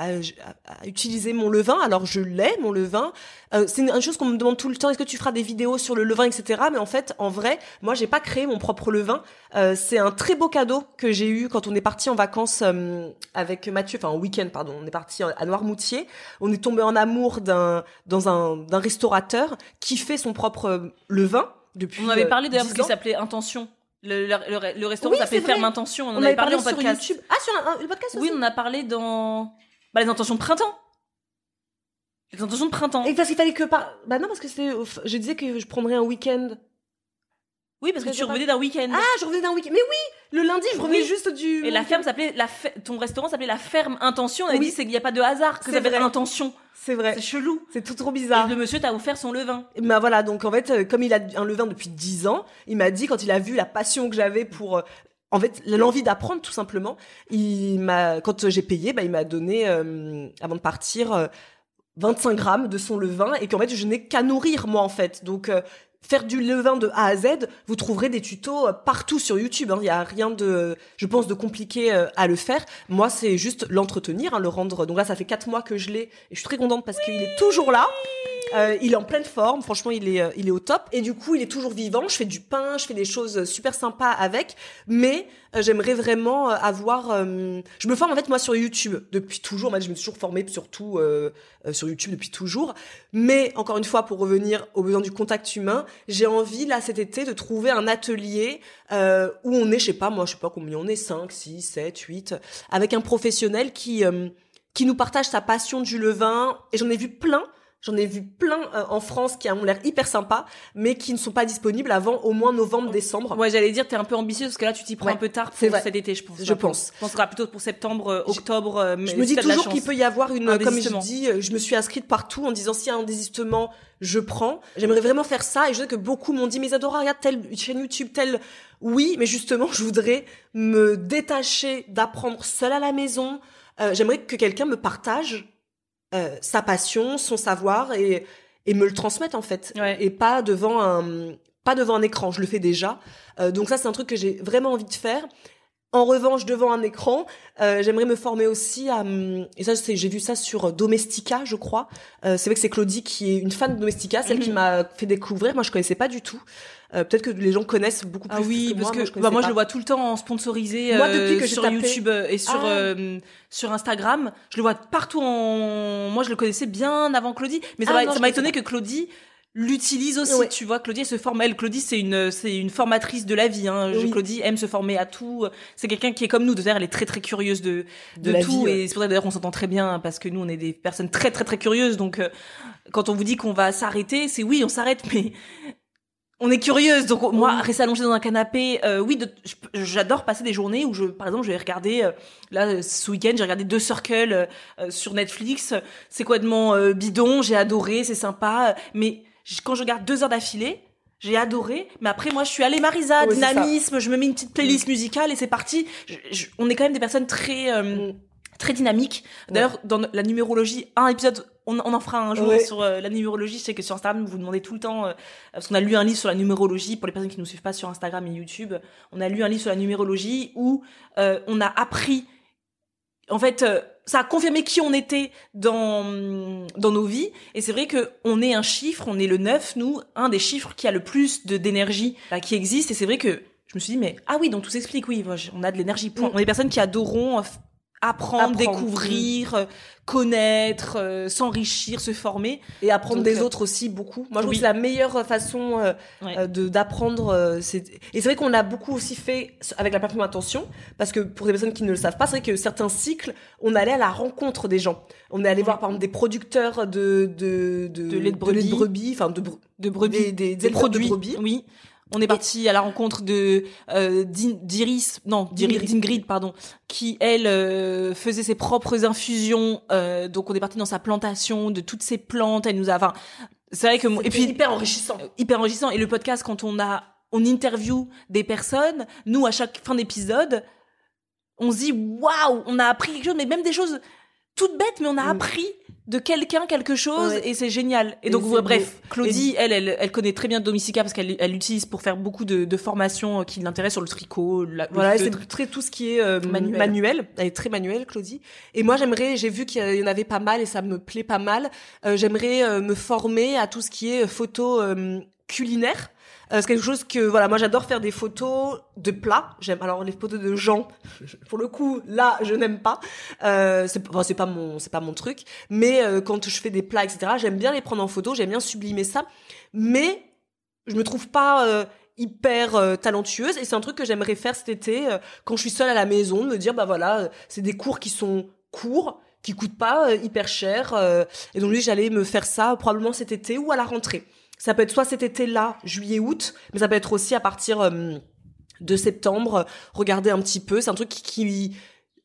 à, utiliser mon levain. Alors je l'ai, mon levain. Euh, c'est une, chose qu'on me demande tout le temps. Est-ce que tu feras des vidéos sur le levain, etc. Mais en fait, en vrai, moi, j'ai pas créé mon propre levain. Euh, c'est un très beau cadeau que j'ai eu quand on est parti en vacances euh, avec Mathieu, enfin en week-end, pardon. On est parti à Noirmoutier. On est tombé en amour d'un dans un d'un restaurateur qui fait son propre levain depuis. On avait parlé d'ailleurs parce qu'il s'appelait Intention. Le, le, le, restaurant s'appelait Ferme Intention. On, en avait parlé, en podcast. Sur YouTube. Ah, sur un, le podcast aussi Oui, on a parlé dans bah, les intentions de printemps. Les intentions de printemps. Et parce qu'il fallait que pas. Bah non, parce que c'était. Je disais que je prendrais un week-end. Oui, parce que tu revenais d'un week-end. Ah, je revenais d'un week-end. Mais oui, le lundi, je revenais juste du. Et la ferme s'appelait la ton restaurant s'appelait la ferme Intention. On avait dit c'est qu'il n'y a pas de hasard que ça s'appelle Intention. C'est vrai. C'est chelou. C'est tout trop bizarre. Et le monsieur t'a offert son levain. Bah voilà, donc en fait, euh, comme il a un levain depuis 10 ans, il m'a dit quand il a vu la passion que j'avais pour euh, en fait l'envie d'apprendre tout simplement, il m'a quand j'ai payé, bah il m'a donné euh, avant de partir 25 grammes de son levain et qu'en fait je n'ai qu'à nourrir moi en fait. Donc faire du levain de A à Z, vous trouverez des tutos euh, partout sur YouTube. Hein. Il n'y a rien de, je pense, de compliqué euh, à le faire. Moi, c'est juste l'entretenir, hein, le rendre. Donc là, ça fait quatre mois que je l'ai et je suis très contente parce qu'il est toujours là. Euh, il est en pleine forme, franchement, il est, il est au top. Et du coup, il est toujours vivant. Je fais du pain, je fais des choses super sympas avec. Mais j'aimerais vraiment avoir. je me forme en fait moi sur YouTube depuis toujours. Je me suis toujours formée surtout sur YouTube depuis toujours. Mais encore une fois, pour revenir aux besoins du contact humain, j'ai envie là cet été de trouver un atelier euh, où on est, je sais pas, moi je sais pas combien on est, 5, 6, 7, 8, avec un professionnel qui, euh, qui nous partage sa passion du levain. Et j'en ai vu plein J'en ai vu plein euh, en France qui ont l'air hyper sympas, mais qui ne sont pas disponibles avant au moins novembre-décembre. Ouais, j'allais dire, t'es un peu ambitieuse parce que là, tu t'y prends un peu tard pour cet été, je pense. Je pense. Je pense plutôt pour septembre, euh, octobre. Euh, je me dis toujours qu'il peut y avoir une, comme je dis, je me suis inscrite partout en disant s'il y a un désistement, je prends. J'aimerais vraiment faire ça et je sais que beaucoup m'ont dit, mais Adora, regarde telle chaîne YouTube, telle. Oui, mais justement, je voudrais me détacher d'apprendre seule à la maison. J'aimerais que quelqu'un me partage euh, sa passion, son savoir et, et me le transmettre en fait. Et pas devant un pas devant un écran, je le fais déjà. Euh, donc ça c'est un truc que j'ai vraiment envie de faire. En revanche, devant un écran, euh, j'aimerais me former aussi à et ça j'ai vu ça sur Domestika, je crois. Euh, c'est vrai que c'est Claudie qui est une fan de Domestika, celle qui mhm. m'a fait découvrir. Moi, je connaissais pas du tout. Euh, peut-être que les gens connaissent beaucoup ah plus. Ah oui, parce moi, que moi, bah, moi je le vois tout le temps en sponsorisé moi, depuis que sur YouTube et sur ah. sur Instagram. Je le vois partout. En... Moi, je le connaissais bien avant Claudie, mais ça ah, m'a étonné que Claudie l'utilise aussi tu vois Claudie se forme elle Claudie c'est une c'est une formatrice de la vie hein. Claudie aime se former à tout c'est quelqu'un qui est comme nous de elle est très très curieuse de de, tout et c'est pour ça d'ailleurs on s'entend très bien parce que nous on est des personnes très très très curieuses donc euh, quand on vous dit qu'on va s'arrêter c'est oui on s'arrête mais on est curieuse donc moi rester allongée dans un canapé euh, oui j'adore passer des journées où je par exemple je vais regarder euh, là ce week-end j'ai regardé deux circles sur Netflix c'est complètement bidon? J'ai adoré c'est sympa mais quand je regarde deux heures d'affilée, j'ai adoré. Mais après, moi, je suis allée Marisa, dynamisme, je me mets une petite playlist mm. musicale et c'est parti. on est quand même des personnes très, euh, mm. très dynamiques. D'ailleurs, dans la numérologie, un épisode, on, en fera un jour sur euh, la numérologie. Je sais que sur Instagram, vous demandez tout le temps, euh, parce qu'on a lu un livre sur la numérologie, pour les personnes qui nous suivent pas sur Instagram et YouTube, on a lu un livre sur la numérologie où on a appris, en fait, ça a confirmé qui on était dans dans nos vies et c'est vrai que on est un chiffre, on est le 9 nous, un des chiffres qui a le plus de d'énergie bah, qui existe et c'est vrai que je me suis dit mais ah oui donc tout s'explique oui on a de l'énergie. Mm. On est des personnes qui adoreront apprendre, découvrir, euh, connaître, euh, s'enrichir, se former et apprendre des euh, autres aussi beaucoup. Moi, je trouve que c'est la meilleure façon de d'apprendre. et c'est vrai qu'on a beaucoup aussi fait avec la plateforme attention parce que pour des personnes qui ne le savent pas, c'est vrai que certains cycles, on allait à la rencontre des gens. On est allé voir par exemple des producteurs de de de, de lait de brebis, enfin de, de brebis, des, des, produits, de brebis. oui. On est parti à la rencontre de euh, d'Iris, non, d'Ingrid, pardon, qui elle euh, faisait ses propres infusions. Euh, donc on est parti dans sa plantation de toutes ces plantes. Elle nous a, enfin, c'est vrai que et puis hyper enrichissant, hyper enrichissant. Et le podcast quand on a, on interview des personnes, nous à chaque fin d'épisode, on se dit waouh, on a appris quelque chose, mais même des choses toutes bêtes, mais on a mm. appris de quelqu'un quelque chose et c'est génial. Et, donc bref, Claudie, elle, elle, elle connaît très bien Domicica parce qu'elle elle l'utilise pour faire beaucoup de, de formations euh, qui l'intéressent sur le tricot. La, voilà, c'est très tout ce qui est euh, manuel. Elle est très manuelle, Claudie. Et moi, j'aimerais, j'ai vu qu'il y en avait pas mal et ça me plaît pas mal. Euh, j'aimerais me former à tout ce qui est photo culinaire. Euh, c'est quelque chose que voilà, moi j'adore faire des photos de plats. J'aime alors les photos de gens. Pour le coup, là, je n'aime pas. Euh, c'est pas mon c'est pas mon truc. Mais euh, quand je fais des plats, etc. J'aime bien les prendre en photo. J'aime bien sublimer ça. Mais je me trouve pas euh, hyper euh, talentueuse et c'est un truc que j'aimerais faire cet été quand je suis seule à la maison de me dire bah voilà c'est des cours qui sont courts qui coûtent pas hyper cher et donc lui j'allais me faire ça probablement cet été ou à la rentrée ça peut être soit cet été-là, juillet-août, mais ça peut être aussi à partir euh, de septembre. Regardez un petit peu. C'est un truc qui,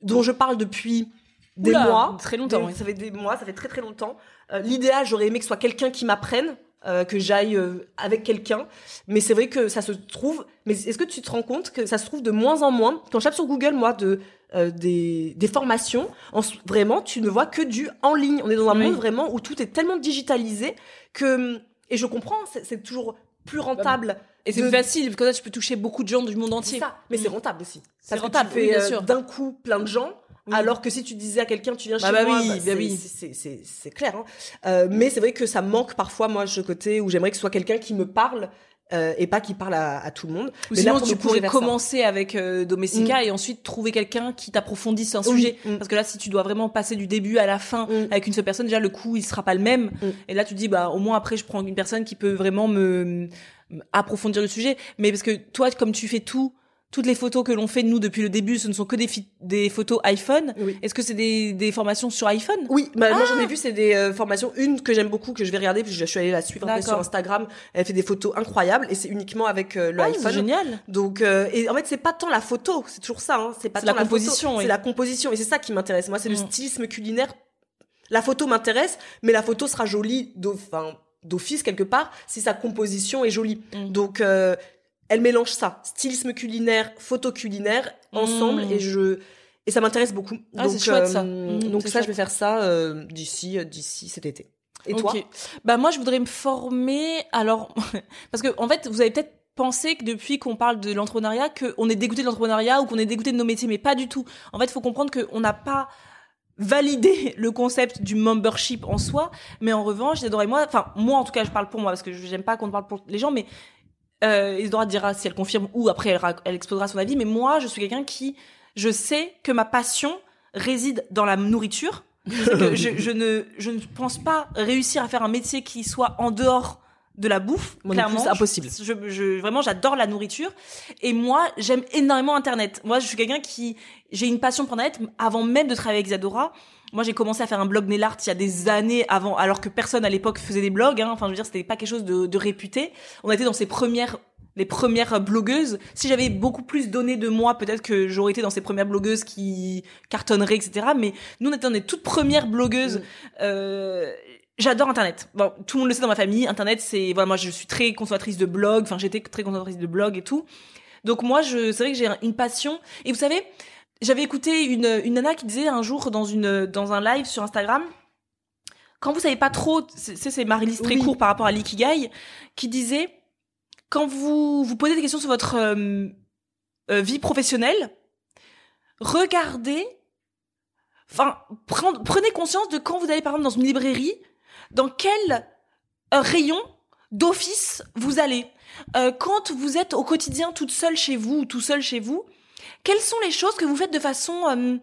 dont je parle depuis des mois. Très longtemps. Ça fait des mois, ça fait très très longtemps. Euh, l'idéal, j'aurais aimé que ce soit quelqu'un qui m'apprenne. Euh, que j'aille avec quelqu'un, mais c'est vrai que ça se trouve. Mais est-ce que tu te rends compte que ça se trouve de moins en moins? Quand je tape sur Google, moi, de des, des formations, en, vraiment, tu ne vois que du en ligne. On est dans un monde vraiment où tout est tellement digitalisé que et je comprends, c'est toujours plus rentable. Et c'est plus facile, parce que là, tu peux toucher beaucoup de gens du monde entier. Ça. Mais c'est mm. rentable aussi. C'est rentable, tu fais euh, d'un coup plein de gens. Alors que si tu disais à quelqu'un, tu viens bah chez bah moi, oui, bah, oui. c'est clair. Hein. Euh, mais c'est vrai que ça manque parfois, moi, ce côté où j'aimerais que ce soit quelqu'un qui me parle euh, et pas qui parle à, à, tout le monde. Ou sinon, tu pourrais commencer avec euh, Domestica mm. et ensuite trouver quelqu'un qui t'approfondisse un sujet. Mm. Parce que là, si tu dois vraiment passer du début à la fin mm. avec une seule personne, déjà le coup il sera pas le même. Et là, tu dis bah au moins après je prends une personne qui peut vraiment me approfondir le sujet. Mais parce que toi, comme tu fais tout toutes les photos que l'on fait de nous depuis le début, ce ne sont que des, des photos iPhone. Est-ce que c'est des, des, formations sur iPhone? Oui, bah, moi j'en ai ah vu, c'est des euh, formations. Une que j'aime beaucoup, que je vais regarder, puis je suis allée la suivre sur Instagram. Elle fait des photos incroyables et c'est uniquement avec euh, le ah, iPhone. Génial. Donc, euh, et en fait, c'est pas tant la photo, c'est toujours ça. Hein, c'est pas tant la, composition. C'est la composition et c'est ça qui m'intéresse. Moi, c'est le mm. stylisme culinaire. La photo m'intéresse, mais la photo sera jolie d'office quelque part si sa composition est jolie. Mm. Donc elle mélange ça, stylisme culinaire, photo culinaire, ensemble, mmh. et je et ça m'intéresse beaucoup. Ah, donc, chouette, ça. Euh, mmh, donc ça, je vais faire ça euh, d'ici euh, d'ici cet été. Et toi? Bah moi, je voudrais me former. Alors, parce que en fait, vous avez peut-être pensé que depuis qu'on parle de l'entrepreneuriat, qu'on est dégoûté de l'entrepreneuriat ou qu'on est dégoûté de nos métiers, mais pas du tout. En fait, il faut comprendre qu'on n'a pas validé le concept du membership en soi, mais en revanche, et moi, enfin moi en tout cas, je parle pour moi parce que j'aime pas qu'on parle pour les gens, mais euh, Isidora dira si elle confirme ou après elle, elle exposera son avis. Mais moi, je suis quelqu'un qui, je sais que ma passion réside dans la nourriture. que je, je, ne, je ne pense pas réussir à faire un métier qui soit en dehors de la bouffe. clairement, c'est impossible. Je, je, vraiment, j'adore la nourriture. Et moi, j'aime énormément Internet. Moi, je suis quelqu'un qui, j'ai une passion pour Internet avant même de travailler avec Isadora. Moi, j'ai commencé à faire un blog Nellart il y a des années avant, alors que personne à l'époque faisait des blogs. Hein. Enfin, je veux dire, c'était pas quelque chose de, de réputé. On était dans ces premières les premières blogueuses. Si j'avais beaucoup plus donné de moi, peut-être que j'aurais été dans ces premières blogueuses qui cartonneraient, etc. Mais nous, on était dans les toutes premières blogueuses. Mm. Euh, J'adore Internet. Bon, tout le monde le sait dans ma famille. Internet, c'est voilà, moi je suis très consommatrice de blog. Enfin, j'étais très consommatrice de blog et tout. Donc moi, je, c'est vrai que j'ai une passion. Et vous savez, j'avais écouté une une nana qui disait un jour dans une dans un live sur Instagram, quand vous savez pas trop, c'est c'est Marie-Lise très court par rapport à l'ikigai, qui disait quand vous vous posez des questions sur votre euh, euh, vie professionnelle, regardez, enfin prenez conscience de quand vous allez par exemple dans une librairie dans quel euh, rayon d'office vous allez. Quand vous êtes au quotidien toute seule chez vous ou tout seul chez vous, quelles sont les choses que vous faites de façon euh,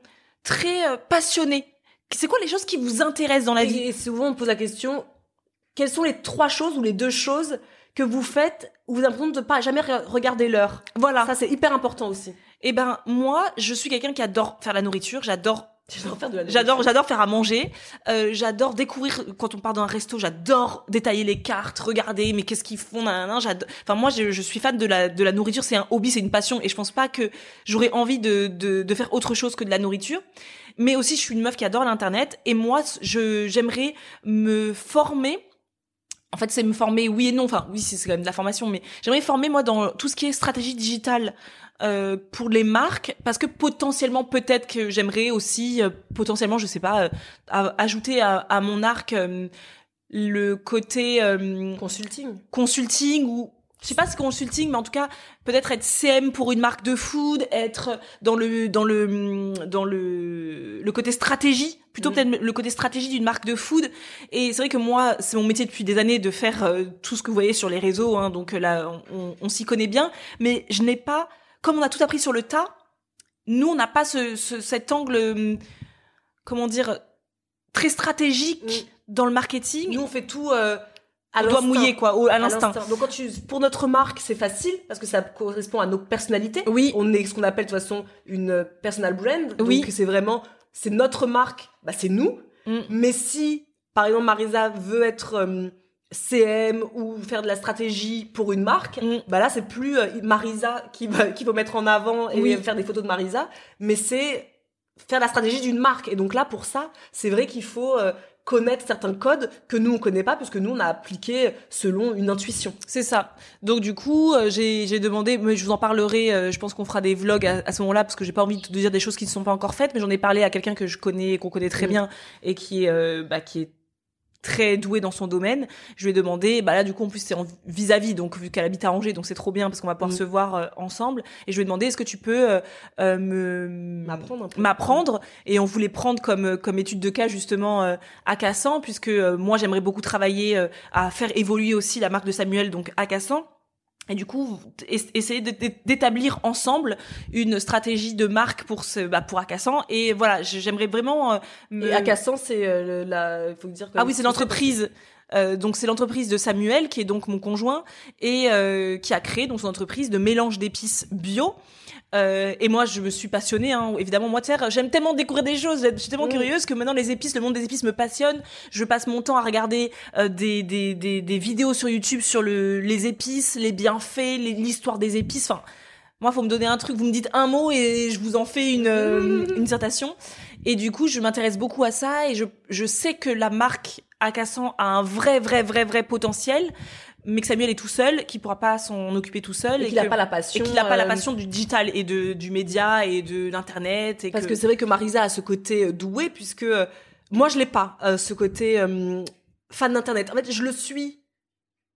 très passionnée? C'est quoi les choses qui vous intéressent dans la vie? Et souvent on pose la question, quelles sont les trois choses ou les deux choses que vous faites où vous avez l'impression de ne pas jamais regarder l'heure? Voilà. Ça c'est hyper important aussi. Eh ben moi, je suis quelqu'un qui adore faire la nourriture, j'adore J'adore j'adore faire à manger. Euh, j'adore découvrir quand on part dans un resto. J'adore détailler les cartes, regarder mais qu'est-ce qu'ils font. J'adore. Enfin moi je, je, suis fan de la de la nourriture. C'est un hobby, c'est une passion et je pense pas que j'aurais envie de, de de faire autre chose que de la nourriture. Mais aussi je suis une meuf qui adore l'internet et moi je j'aimerais me former en fait, c'est me former, oui et non. Enfin, oui, c'est quand même de la formation, mais j'aimerais former moi dans tout ce qui est stratégie digitale euh, pour les marques, parce que potentiellement, peut-être que j'aimerais aussi, euh, potentiellement, je sais pas, euh, ajouter à, à, mon arc le côté consulting, consulting ou je sais pas ce consulting, mais en tout cas, peut-être être CM pour une marque de food, être dans le dans le dans le le côté stratégie, plutôt mm. peut-être le côté stratégie d'une marque de food. Et c'est vrai que moi, c'est mon métier depuis des années de faire euh, tout ce que vous voyez sur les réseaux, hein, donc là, on, on s'y connaît bien. Mais je n'ai pas, comme on a tout appris sur le tas, nous, on n'a pas ce, ce, cet angle, hum, comment dire, très stratégique mm. dans le marketing. Nous, on fait tout. Euh à doigt mouillé quoi au, à, l'instinct. Donc quand tu pour notre marque, c'est facile parce que ça correspond à nos personnalités. Oui. On est ce qu'on appelle de toute façon une personal brand. Oui. Donc c'est vraiment c'est notre marque, bah c'est nous. Mm. Mais si par exemple Marisa veut être euh, CM ou faire de la stratégie pour une marque, mm. bah là c'est plus euh, Marisa qui va qui va mettre en avant et faire des photos de Marisa, mais c'est faire la stratégie d'une marque. Et donc là pour ça, c'est vrai qu'il faut euh, connaître certains codes que nous on connaît pas parce que nous on a appliqué selon une intuition. C'est ça. Donc du coup, euh, j'ai j'ai demandé mais je vous en parlerai euh, je pense qu'on fera des vlogs à, ce moment-là parce que j'ai pas envie de dire des choses qui ne sont pas encore faites mais j'en ai parlé à quelqu'un que je connais qu'on connaît très bien et qui est euh, bah, qui est très douée dans son domaine. Je lui ai demandé, bah là du coup en plus c'est vis-à-vis, donc vu qu'elle habite à Angers, donc c'est trop bien parce qu'on va pouvoir mm. se voir euh, ensemble. Et je lui ai demandé, est-ce que tu peux euh, euh me m'apprendre, m'apprendre? Et on voulait prendre comme comme étude de cas justement euh, à Cassan, puisque moi j'aimerais beaucoup travailler à faire évoluer aussi la marque de Samuel, donc à Cassan et du coup essayer d'établir ensemble une stratégie de marque pour ce bah, pour Akassan. Et voilà j'aimerais vraiment euh, me... et Akassan c'est euh, la faut dire ah oui c'est l'entreprise euh, donc c'est l'entreprise de Samuel qui est donc mon conjoint et euh, qui a créé donc son entreprise de mélange d'épices bio euh, et moi, je me suis passionnée, hein. évidemment. Moi, j'aime tellement découvrir des choses, je suis tellement curieuse que maintenant les épices, le monde des épices me passionne. Je passe mon temps à regarder euh, des, des, des, des, vidéos sur YouTube sur le, les épices, les bienfaits, l'histoire des épices. Enfin, moi, faut me donner un truc, vous me dites un mot et je vous en fais une, euh, une dissertation. Et du coup, je m'intéresse beaucoup à ça et je, je sais que la marque Akassan a un vrai, vrai, vrai, vrai potentiel mais que Samuel est tout seul, qu'il pourra pas s'en occuper tout seul et, qu'il n'a pas la passion, et qu'il n'a pas la euh, passion du digital et de du média et de l'internet. Parce que, c'est vrai que Marisa a ce côté euh, doué puisque euh, moi je l'ai pas, ce côté fan d'internet. En fait, je le suis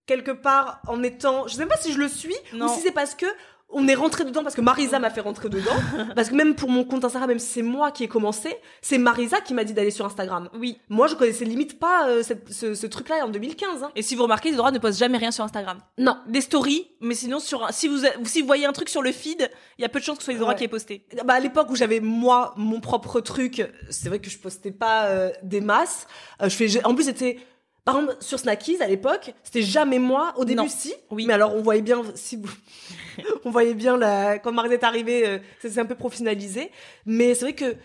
quelque part en étant, je sais pas si je le suis ou si c'est parce que on est rentré dedans parce que Marisa m'a fait rentrer dedans. parce que même pour mon compte Instagram, même si c'est moi qui ai commencé, c'est Marisa qui m'a dit d'aller sur Instagram. Oui. Moi, je connaissais limite pas euh, ce, ce truc-là en 2015. Hein. Et si vous remarquez, Dora ne poste jamais rien sur Instagram. Non. Des stories, mais sinon sur si vous si vous voyez un truc sur le feed, il y a peu de chances que ce soit Dora qui ait posté. Bah à l'époque où j'avais moi mon propre truc, c'est vrai que je postais pas euh, des masses. Euh, je fais en plus c'était par exemple, sur Snackies, à l'époque, c'était jamais moi. Au début, si. Oui. Mais alors, on voyait bien, si vous, on voyait bien la, quand Marisa est arrivée, euh, ça s'est un peu professionnalisé. Mais c'est vrai que,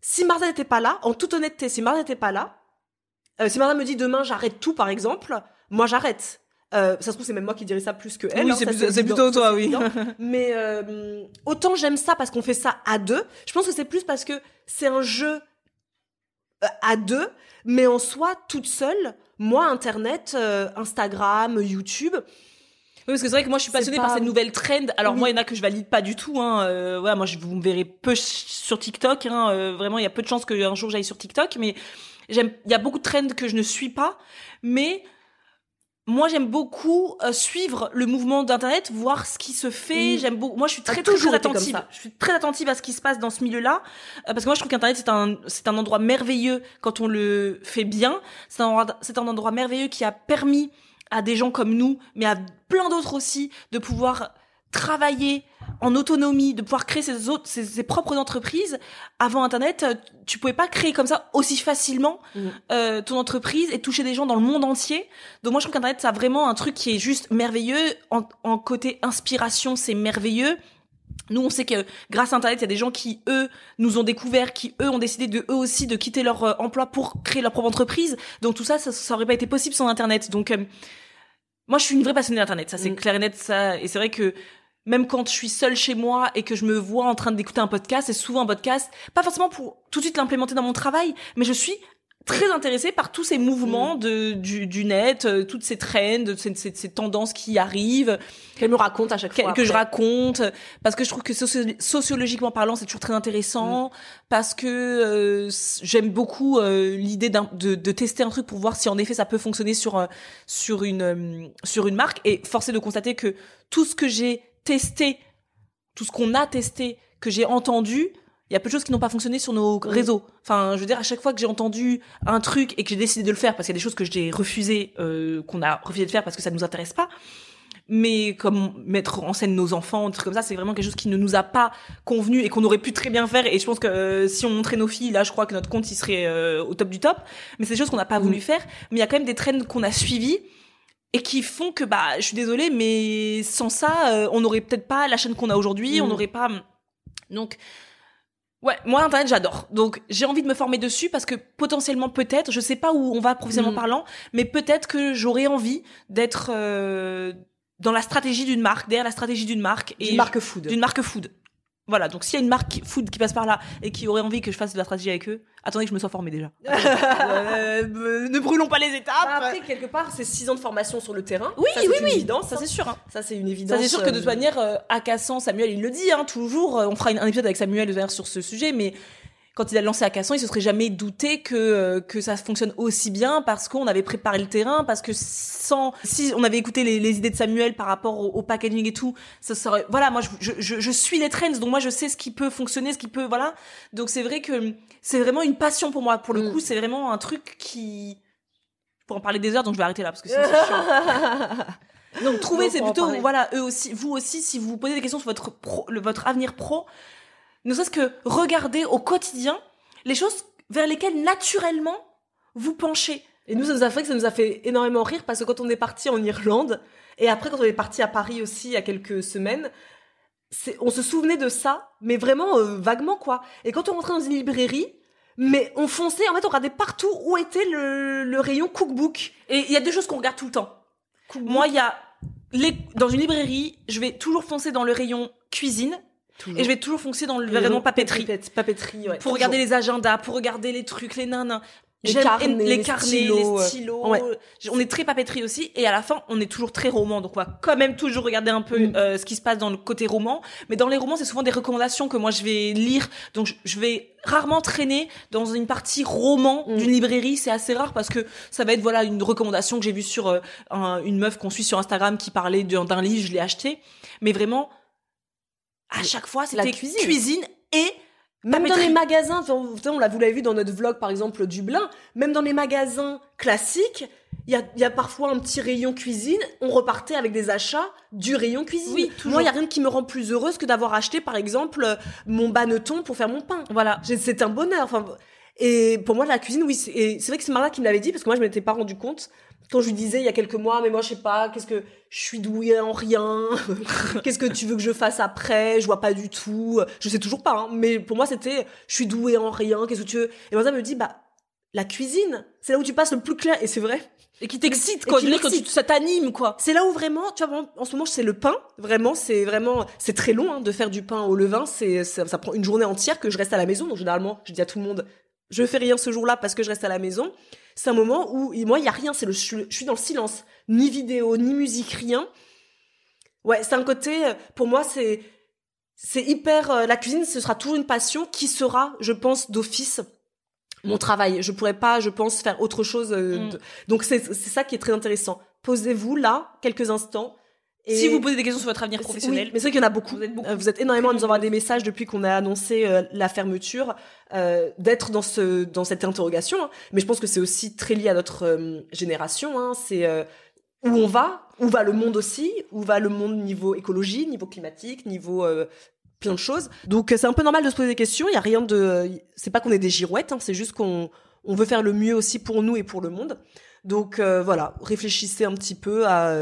si Marisa n'était pas là, en toute honnêteté, si Marisa n'était pas là, euh, si Marisa me dit demain j'arrête tout, par exemple, moi j'arrête. Euh, ça se trouve c'est même moi qui dirais ça plus que elle. Oui, hein, c'est plutôt toi, oui. Mais autant j'aime ça parce qu'on fait ça à deux. Je pense que c'est plus parce que c'est un jeu à deux, mais en soi, toute seule, moi, Internet, Instagram, YouTube, oui, parce que c'est vrai que moi, je suis passionnée par cette nouvelle trend. Alors moi, il y en a que je valide pas du tout. Hein. Euh, moi, je, vous me verrez peu sur TikTok. Hein. Euh, vraiment, il y a peu de chances qu'un jour j'aille sur TikTok. Mais j'aime. Il y a beaucoup de trends que je ne suis pas. Mais moi, j'aime beaucoup euh, suivre le mouvement d'internet, voir ce qui se fait. J'aime beaucoup. Moi, je suis très, très, attentive. Je suis très attentive à ce qui se passe dans ce milieu-là, parce que moi, je trouve qu'internet c'est un c'est un endroit merveilleux quand on le fait bien. C'est un c'est un endroit merveilleux qui a permis à des gens comme nous, mais à plein d'autres aussi, de pouvoir travailler en autonomie, de pouvoir créer ses, autres, ses, propres entreprises. Avant Internet, euh, tu pouvais pas créer comme ça aussi facilement mm. euh, ton entreprise et toucher des gens dans le monde entier. Donc moi, je trouve qu'Internet, ça a vraiment un truc qui est juste merveilleux. En, en côté inspiration, c'est merveilleux. Nous, on sait que grâce à Internet, il y a des gens qui, eux, nous ont découvert, qui, eux, ont décidé de, eux aussi, de quitter leur euh, emploi pour créer leur propre entreprise. Donc tout ça, ça, ça aurait pas été possible sans Internet. Donc, euh, moi, je suis une vraie passionnée d'Internet. Ça, c'est mm. clair et net. Ça, et c'est vrai que même quand je suis seule chez moi et que je me vois en train d'écouter un podcast, c'est souvent un podcast, pas forcément pour tout de suite l'implémenter dans mon travail, mais je suis très intéressée par tous ces mouvements mm. de, du, du net, euh, toutes ces trends, ces, ces, ces tendances qui arrivent. Qu'elle me raconte à chaque fois. Que je raconte, parce que je trouve que sociologiquement parlant, c'est toujours très intéressant, mm. parce que euh, j'aime beaucoup euh, l'idée de, de, tester un truc pour voir si en effet ça peut fonctionner sur, sur, une, sur une marque. Et forcer de constater que tout ce que j'ai testé, tout ce qu'on a testé, que j'ai entendu, il y a peu de choses qui n'ont pas fonctionné sur nos réseaux. Enfin, je veux dire, à chaque fois que j'ai entendu un truc et que j'ai décidé de le faire, parce qu'il y a des choses que j'ai refusé, euh, qu'on a refusé de faire parce que ça nous intéresse pas, mais comme mettre en scène nos enfants, des trucs comme ça, c'est vraiment quelque chose qui ne nous a pas convenu et qu'on aurait pu très bien faire. Et je pense que euh, si on montrait nos filles, là, je crois que notre compte, il serait euh, au top du top. Mais c'est des choses qu'on n'a pas voulu faire. Mais il y a quand même des trends qu'on a suivis et qui font que, bah, je suis désolée, mais sans ça, euh, on n'aurait peut-être pas la chaîne qu'on a aujourd'hui, on mm. n'aurait pas... Donc, Ouais, moi internet j'adore. Donc j'ai envie de me former dessus parce que potentiellement peut-être, je sais pas où on va professionnellement mm. parlant, mais peut-être que j'aurais envie d'être euh, dans la stratégie d'une marque, derrière la stratégie d'une marque et d'une marque food. D'une marque food. Voilà, donc s'il y a une marque food qui passe par là et qui aurait envie que je fasse de la stratégie avec eux, attendez que je me sois formée déjà. Euh, ne brûlons pas les étapes. Bah, après, quelque part, c'est six ans de formation sur le terrain. Oui, ça, oui, oui. Évidence, ça c'est sûr. Hein. Ça c'est une évidence. Ça c'est sûr que de toute euh, manière, euh, à Cassan, Samuel, il le dit, hein, toujours. on fera un épisode avec Samuel sur ce sujet, mais quand il a lancé à Cassan, il se serait jamais douté que euh, que ça fonctionne aussi bien parce qu'on avait préparé le terrain, parce que sans si on avait écouté les, les idées de Samuel par rapport au, packaging et tout, ça serait voilà moi je, je, je, suis les trends donc moi je sais ce qui peut fonctionner, ce qui peut voilà donc c'est vrai que c'est vraiment une passion pour moi pour le mm. coup c'est vraiment un truc qui pour en parler des heures donc je vais arrêter là parce que c'est chiant. Donc trouver c'est plutôt voilà eux aussi vous aussi si vous vous posez des questions sur votre pro, le, votre avenir pro ne serait-ce que regarder au quotidien les choses vers lesquelles naturellement vous penchez. Et nous, ça nous a fait que ça nous a fait énormément rire parce que quand on est parti en Irlande et après quand on est parti à Paris aussi il y a quelques semaines, on se souvenait de ça, mais vraiment euh, vaguement quoi. Et quand on rentrait dans une librairie, mais on fonçait, en fait, on regardait partout où était le, rayon cookbook. Et il y a deux choses qu'on regarde tout le temps. Moi, il y a les, dans une librairie, je vais toujours foncer dans le rayon cuisine et je vais toujours foncer dans le vraiment papeterie. Papeterie, Pour regarder les agendas, pour regarder les trucs, les nains. Les carnets, les, carnets, les stylos. On est très papeterie aussi. Et à la fin, on est toujours très roman. Donc on va quand même toujours regarder un peu mm. euh, ce qui se passe dans le côté roman. Mais dans les romans, c'est souvent des recommandations que moi je vais lire. Donc je vais rarement traîner dans une partie roman mm. d'une librairie. C'est assez rare parce que ça va être voilà une recommandation que j'ai vue sur euh, une meuf qu'on suit sur Instagram qui parlait d'un livre. Je l'ai acheté. Mais vraiment, à chaque fois, c'était la cuisine. cuisine et même dans les magasins, on l'a, vous l'avez vu dans notre vlog par exemple Dublin, même dans les magasins classiques, il y a, y a, parfois un petit rayon cuisine, on repartait avec des achats du rayon cuisine. Oui, toujours. Moi, il y a rien qui me rend plus heureuse que d'avoir acheté par exemple mon baneton pour faire mon pain. Voilà, c'est un bonheur. Enfin, et pour moi, la cuisine, oui, c'est vrai que c'est Marla qui me l'avait dit parce que moi, je m'étais pas rendu compte quand je lui disais il y a quelques mois, mais moi je sais pas, qu'est-ce que je suis douée en rien, qu'est-ce que tu veux que je fasse après, je vois pas du tout, je sais toujours pas, hein, mais pour moi c'était je suis douée en rien, qu'est-ce que tu veux? Et moi ça me dit bah la cuisine, c'est là où tu passes le plus clair. Et c'est vrai. Et qui t'excite quand tu, ça t'anime quoi. C'est là où vraiment, tu vois, en ce moment c'est le pain, vraiment, c'est vraiment, c'est très long hein, de faire du pain au levain, c'est ça, ça prend une journée entière que je reste à la maison, donc généralement je dis à tout le monde je fais rien ce jour-là parce que je reste à la maison. C'est un moment où moi il y a rien, c'est le je, suis dans le silence, ni vidéo, ni musique, rien. Ouais, c'est un côté pour moi c'est c'est hyper euh, la cuisine ce sera toujours une passion qui sera je pense d'office mon travail. Je pourrais pas, je pense, faire autre chose. Euh, mm. Donc c'est ça qui est très intéressant. Posez-vous là quelques instants si vous posez des questions sur votre avenir professionnel. mais c'est vrai qu'il y en a beaucoup. Vous êtes, beaucoup. Euh, vous êtes énormément à nous envoyer des messages depuis qu'on a annoncé euh, la fermeture, euh, d'être dans ce dans cette interrogation. Hein. Mais je pense que c'est aussi très lié à notre euh, génération. Hein. C'est où on va, où va le monde aussi, où va le monde niveau écologie, niveau climatique, niveau plein de choses. Donc c'est un peu normal de se poser des questions. Il y a rien de, c'est pas qu'on est des girouettes. Hein. C'est juste qu'on on veut faire le mieux aussi pour nous et pour le monde. Donc voilà, réfléchissez un petit peu à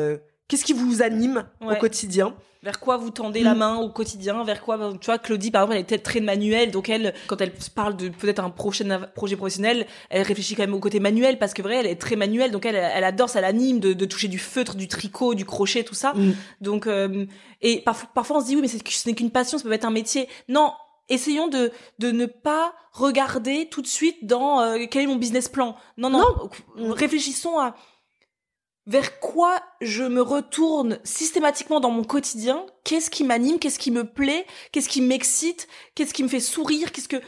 Qu'est-ce qui vous anime au quotidien? Vers quoi vous tendez la mm. main au quotidien, vers quoi, tu vois, Claudie, par exemple, elle est peut-être très manuelle, donc elle, quand elle parle de peut-être un prochain projet professionnel, elle réfléchit quand même au côté manuel, parce que vrai, elle est très manuelle, donc elle, elle adore, ça l'anime de, de, toucher du feutre, du tricot, du crochet, tout ça. Mm. Donc, euh, et parfois, parfois on se dit, oui, mais ce n'est qu'une passion, ça peut être un métier. Non, essayons de, de ne pas regarder tout de suite dans euh, quel est mon business plan? Non, non, non. réfléchissons à vers quoi je me retourne systématiquement dans mon quotidien, qu'est-ce qui m'anime, qu'est-ce qui me plaît, qu'est-ce qui m'excite, qu'est-ce qui me fait sourire, qu'est-ce que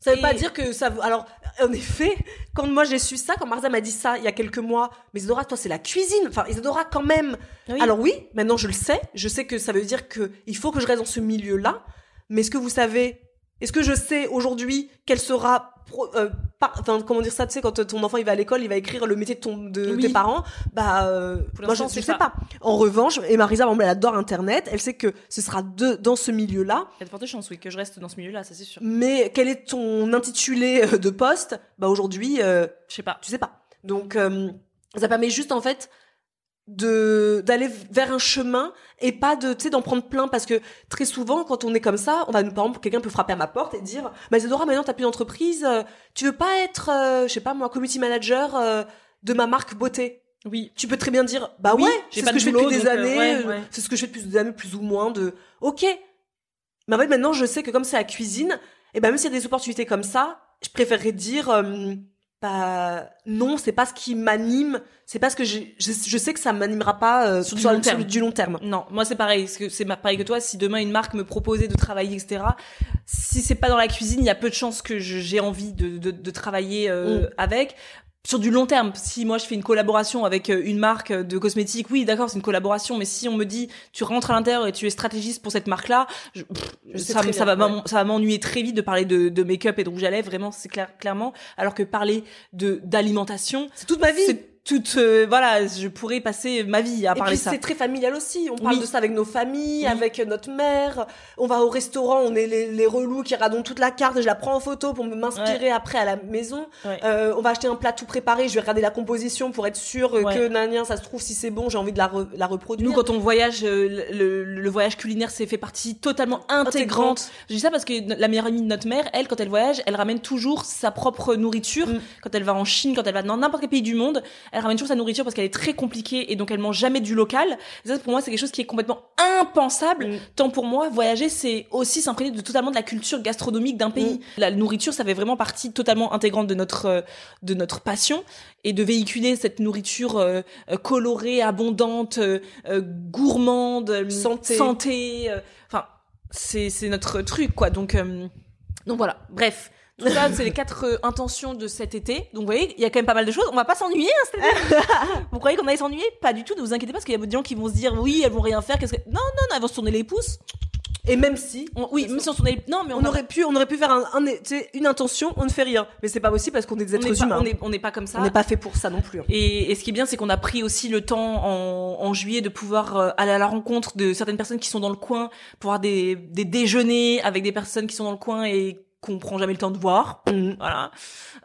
ça veut pas dire que ça alors en effet, quand moi j'ai su ça, quand Marza m'a dit ça il y a quelques mois, mais Isadora toi c'est la cuisine. Enfin Isadora quand même. Alors oui, maintenant je le sais, je sais que ça veut dire que il faut que je reste dans ce milieu-là, mais est-ce que vous savez est-ce que je sais aujourd'hui quelle sera euh, enfin comment dire ça tu sais quand ton enfant il va à l'école il va écrire le métier de ton de tes parents bah euh, moi je ne sais pas. en revanche et Marisa elle adore internet elle sait que ce sera de, dans ce milieu là il y a de fortes chances oui que je reste dans ce milieu là ça c'est sûr. Mais quel est ton intitulé euh, de poste? Bah aujourd'hui euh, je sais pas. tu sais pas. Donc euh, ça permet juste en fait de d'aller vers un chemin et pas de tu sais d'en prendre plein. Parce que très souvent quand on est comme ça on va par exemple quelqu'un peut frapper à ma porte et dire bah Isadora maintenant t'as plus d'entreprise. Euh, tu veux pas être euh, je sais pas moi community manager euh, de ma marque beauté? Oui. Tu peux très bien dire bah ouais c'est ce que je fais depuis des années c'est ce que je fais depuis des années plus ou moins de ok mais en fait maintenant je sais que comme c'est la cuisine et ben même s'il y a des opportunités comme ça je préférerais dire bah non c'est pas ce qui m'anime c'est pas ce que je, je, sais que ça m'animera pas euh, sur, du, long terme. du long terme non moi c'est pareil c'est pareil que toi si demain une marque me proposait de travailler etc si c'est pas dans la cuisine il y a peu de chances que j'ai envie de, de, de travailler euh, mm. avec sur du long terme, si moi je fais une collaboration avec euh, une marque de cosmétiques, oui, d'accord, c'est une collaboration, mais si on me dit tu rentres à l'intérieur et tu es stratégiste pour cette marque-là, ça, ça, va ça va m'ennuyer très vite de parler de, de make-up et de rouge à lèvres, vraiment, c'est clair, clairement. Alors que parler de d'alimentation, c'est toute ma vie toute euh, voilà je pourrais passer ma vie à parler et puis, c'est très familial aussi on parle de ça avec nos familles avec notre mère. On va au restaurant on est les, les relous qui radonnent toute la carte et je la prends en photo pour m'inspirer après à la maison. Euh, on va acheter un plat tout préparé je vais regarder la composition pour être sûr que nanien ça se trouve si c'est bon j'ai envie de la, la reproduire. Nous quand on voyage euh, le, le, voyage culinaire c'est fait partie totalement intégrante, je dis ça parce que la meilleure amie de notre mère elle quand elle voyage elle ramène toujours sa propre nourriture. Mm. quand elle va en Chine quand elle va dans n'importe quel pays du monde elle ramène toujours sa nourriture parce qu'elle est très compliquée et donc elle mange jamais du local. ça, pour moi, c'est quelque chose qui est complètement impensable. Mm. Tant pour moi, voyager, c'est aussi s'imprégner de totalement de la culture gastronomique d'un pays. Mm. La nourriture, ça fait vraiment partie totalement intégrante de notre euh, de notre passion et de véhiculer cette nourriture euh, euh, colorée, abondante, gourmande, santé, santé. Enfin, c'est c'est notre truc quoi. Donc donc voilà. Bref. Tout ça, c'est les quatre euh, intentions de cet été. Donc, vous voyez, il y a quand même pas mal de choses. On va pas s'ennuyer, hein, Vous croyez qu'on allait s'ennuyer? Pas du tout. Ne vous inquiétez pas, parce qu'il y a des gens qui vont se dire, oui, elles vont rien faire. Qu'est-ce que... Non, non, non, elles vont se tourner les pouces. Et même si, oui, même si on tournait, non, mais on, aurait pu, on aurait pu faire un, un une intention, on ne fait rien. Mais c'est pas possible parce qu'on est des êtres humains. on n'est pas comme ça. On n'est pas fait pour ça non plus. Hein. Et, et ce qui est bien, c'est qu'on a pris aussi le temps en, en juillet de pouvoir euh, aller à la rencontre de certaines personnes qui sont dans le coin, pour avoir des, des déjeuners avec des personnes qui sont dans le coin et qu'on prend jamais le temps de voir. Mm. Voilà.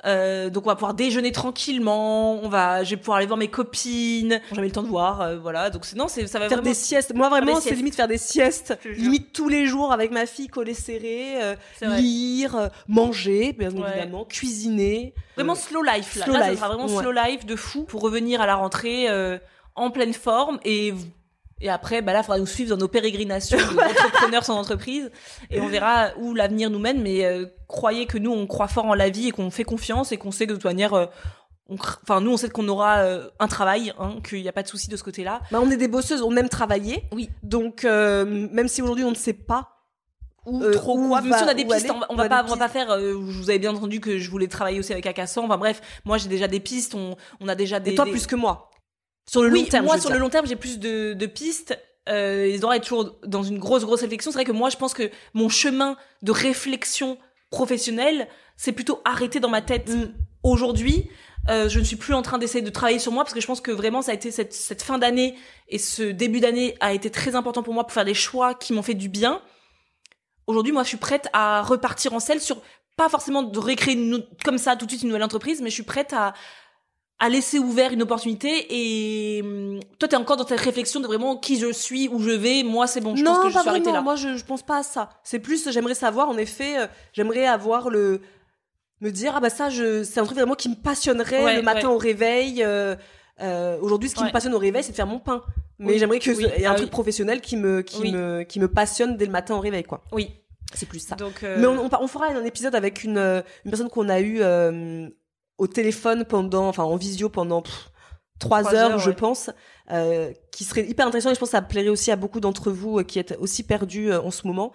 Euh, donc on va pouvoir déjeuner tranquillement. On va, je vais pouvoir aller voir mes copines. Jamais le temps de voir. Euh, voilà. Donc non, c'est ça va faire des siestes. Moi vraiment, c'est limite faire des siestes. Limite tous les jours avec ma fille collée serrée, euh, lire, euh, manger, bien évidemment, cuisiner. Vraiment slow life. Là, slow life. Ça sera vraiment slow life de fou pour revenir à la rentrée en pleine forme et Et après, bah là, il faudra nous suivre dans nos pérégrinations d'entrepreneurs sans entreprise. Et on verra où l'avenir nous mène. Mais euh, croyez que nous, on croit fort en la vie et qu'on fait confiance et qu'on sait que de toute manière, euh, enfin, nous, on sait qu'on aura euh, un travail, hein, qu'il n'y a pas de souci de ce côté-là. Bah, on est des bosseuses, on aime travailler. Oui. Donc, même si aujourd'hui, on ne sait pas ou trop quoi. Même si on a des pistes, on, va, pas, on va pas faire. vous avez bien entendu que je voulais travailler aussi avec Akassan. Enfin bref, moi j'ai déjà des pistes. On, on a déjà des. Et toi plus que moi. Sur le long terme. Moi, sur le long terme, j'ai plus de, de pistes. Euh, ils devraient être toujours dans une grosse, grosse réflexion. C'est vrai que moi, je pense que mon chemin de réflexion professionnelle, c'est plutôt arrêté dans ma tête mm. aujourd'hui. Euh, je ne suis plus en train d'essayer de travailler sur moi parce que je pense que vraiment ça a été cette, cette fin d'année et ce début d'année a été très important pour moi pour faire des choix qui m'ont fait du bien. Aujourd'hui, moi, je suis prête à repartir en selle sur pas forcément de recréer une, comme ça tout de suite une nouvelle entreprise, mais je suis prête à à laisser ouvert une opportunité et hum, toi t'es encore dans cette réflexion de vraiment qui je suis où je vais. Moi c'est bon je non, pense que je suis arrêtée là. Moi je, je pense pas à ça. C'est plus j'aimerais savoir en effet euh, j'aimerais avoir le me dire ah bah ça je c'est un truc vraiment qui me passionnerait. Le matin au réveil euh, euh, aujourd'hui ce qui me passionne au réveil c'est de faire mon pain. Mais j'aimerais que y ait un ah truc professionnel qui me qui me qui me passionne dès le matin au réveil quoi. Oui. C'est plus ça. Donc, mais on, on, on, fera un épisode avec une une personne qu'on a eu au téléphone pendant, enfin en visio pendant trois heures, je pense, euh, qui serait hyper intéressant et je pense que ça plairait aussi à beaucoup d'entre vous euh, qui êtes aussi perdus euh, en ce moment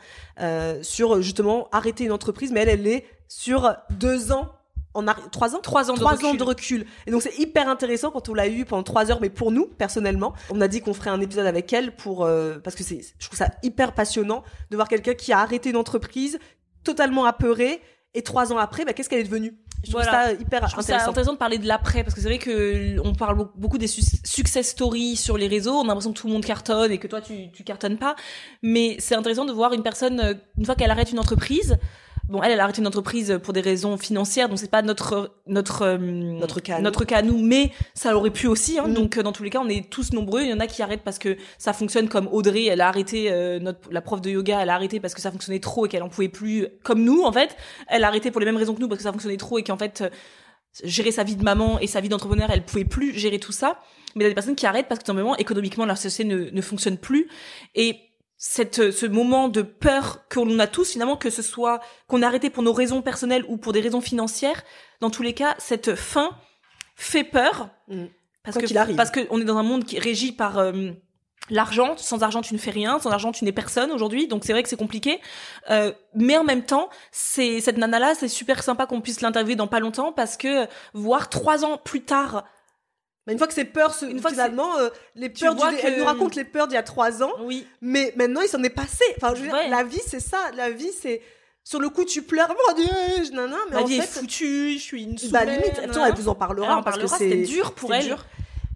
sur justement arrêter une entreprise, mais elle, elle est sur deux ans. En trois ans? Trois ans de trois recul. ans de recul et donc c'est hyper intéressant quand on l'a eu pendant trois heures mais pour nous personnellement on a dit qu'on ferait un épisode avec elle pour parce que c'est je trouve ça hyper passionnant de voir quelqu'un qui a arrêté une entreprise totalement apeuré et trois ans après bah, qu'est-ce qu'elle est devenue? Je trouve ça hyper je intéressant. intéressant de parler de l'après parce que c'est vrai que on parle beaucoup des success stories sur les réseaux. On a l'impression que tout le monde cartonne et que toi tu tu cartonnes pas. Mais c'est intéressant de voir une personne euh, une fois qu'elle arrête une entreprise, Bon, elle, elle a arrêté une entreprise pour des raisons financières, donc c'est pas notre notre euh, notre cas notre cas nous, mais ça aurait pu aussi. Hein, mm. Donc euh, dans tous les cas, on est tous nombreux. Il y en a qui arrêtent parce que ça fonctionne comme Audrey, elle a arrêté euh, notre la prof de yoga, elle a arrêté parce que ça fonctionnait trop et qu'elle en pouvait plus. Comme nous, en fait, elle a arrêté pour les mêmes raisons que nous parce que ça fonctionnait trop et qu'en fait gérer sa vie de maman et sa vie d'entrepreneur, elle pouvait plus gérer tout ça. Mais il y a des personnes qui arrêtent parce que simplement économiquement leur société ne, ne fonctionne plus et cette, euh, ce moment de peur qu'on a tous finalement, que ce soit qu'on a arrêté pour nos raisons personnelles ou pour des raisons financières, dans tous les cas, cette fin fait peur mm. parce que arrive. parce qu'on est dans un monde qui est régi par euh, l'argent. Sans argent, tu ne fais rien. Sans argent, tu n'es personne aujourd'hui. Donc c'est vrai que c'est compliqué. Euh, mais en même temps, c'est cette nana là, c'est super sympa qu'on puisse l'interviewer dans pas longtemps parce que voir trois ans plus tard une fois que ces peurs, une fois finalement, euh, les peurs, du, elle nous raconte les peurs d'il y a trois ans. Oui. Mais maintenant, il s'en est passé. Enfin, je veux dire, la vie, c'est ça. La vie, c'est sur le coup, tu pleures. Mon Dieu, non, non, mais la en vie fait, est foutue. Je suis une Bah limite, attends, elle vous en parlera, elle parce que c'est dur pour elle. Dur.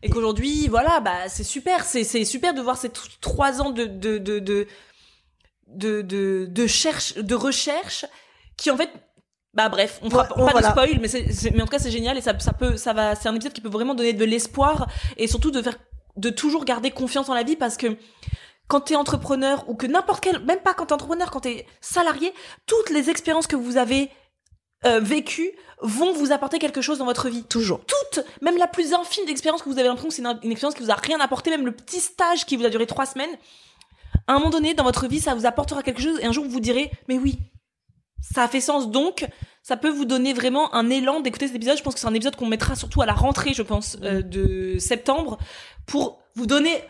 Et qu'aujourd'hui, voilà, bah c'est super. C'est c'est super de voir ces trois ans de de de de de de, de cherche de recherche qui en fait bah bref, on fera pas de spoil, mais, mais en tout cas c'est génial et ça, ça peut, ça va, c'est un épisode qui peut vraiment donner de l'espoir et surtout de faire, de toujours garder confiance en la vie parce que quand t'es entrepreneur ou que n'importe quel, même pas quand t'es entrepreneur, quand t'es salarié, toutes les expériences que vous avez euh, vécues vont vous apporter quelque chose dans votre vie. Toujours. Toutes, même la plus infime d'expérience que vous avez l'impression que c'est une, une, expérience qui vous a rien apporté, même le petit stage qui vous a duré trois semaines, à un moment donné dans votre vie, ça vous apportera quelque chose et un jour vous direz, mais oui, ça a fait sens. Donc ça peut vous donner vraiment un élan d'écouter cet épisode. Je pense que c'est un épisode qu'on mettra surtout à la rentrée je pense euh, de septembre pour vous donner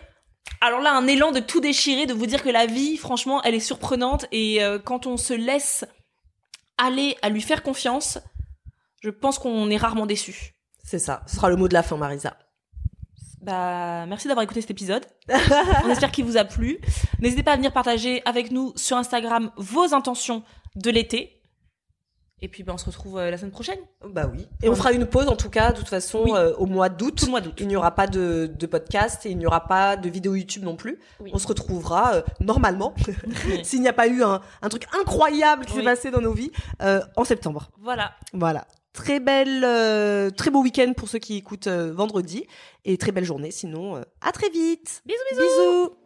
alors là un élan de tout déchirer de vous dire que la vie franchement elle est surprenante. Et euh, quand on se laisse aller à lui faire confiance je pense qu'on est rarement déçu. C'est ça. Ce sera le mot de la fin Marisa. Bah, merci d'avoir écouté cet épisode. On espère qu'il vous a plu. N'hésitez pas à venir partager avec nous sur Instagram vos intentions de l'été. Et puis ben, on se retrouve euh, la semaine prochaine. Bah oui. Et on fera une pause en tout cas, de toute façon, euh, au mois d'août. mois d'août. Il n'y aura pas de, de podcast et il n'y aura pas de vidéo YouTube non plus. On se retrouvera euh, normalement, s'il n'y a pas eu un, un truc incroyable qui s'est passé dans nos vies, en septembre. Voilà. Voilà. Très belle, très beau week-end pour ceux qui écoutent vendredi et très belle journée. Sinon, à très vite. Bisous, bisous. Bisous.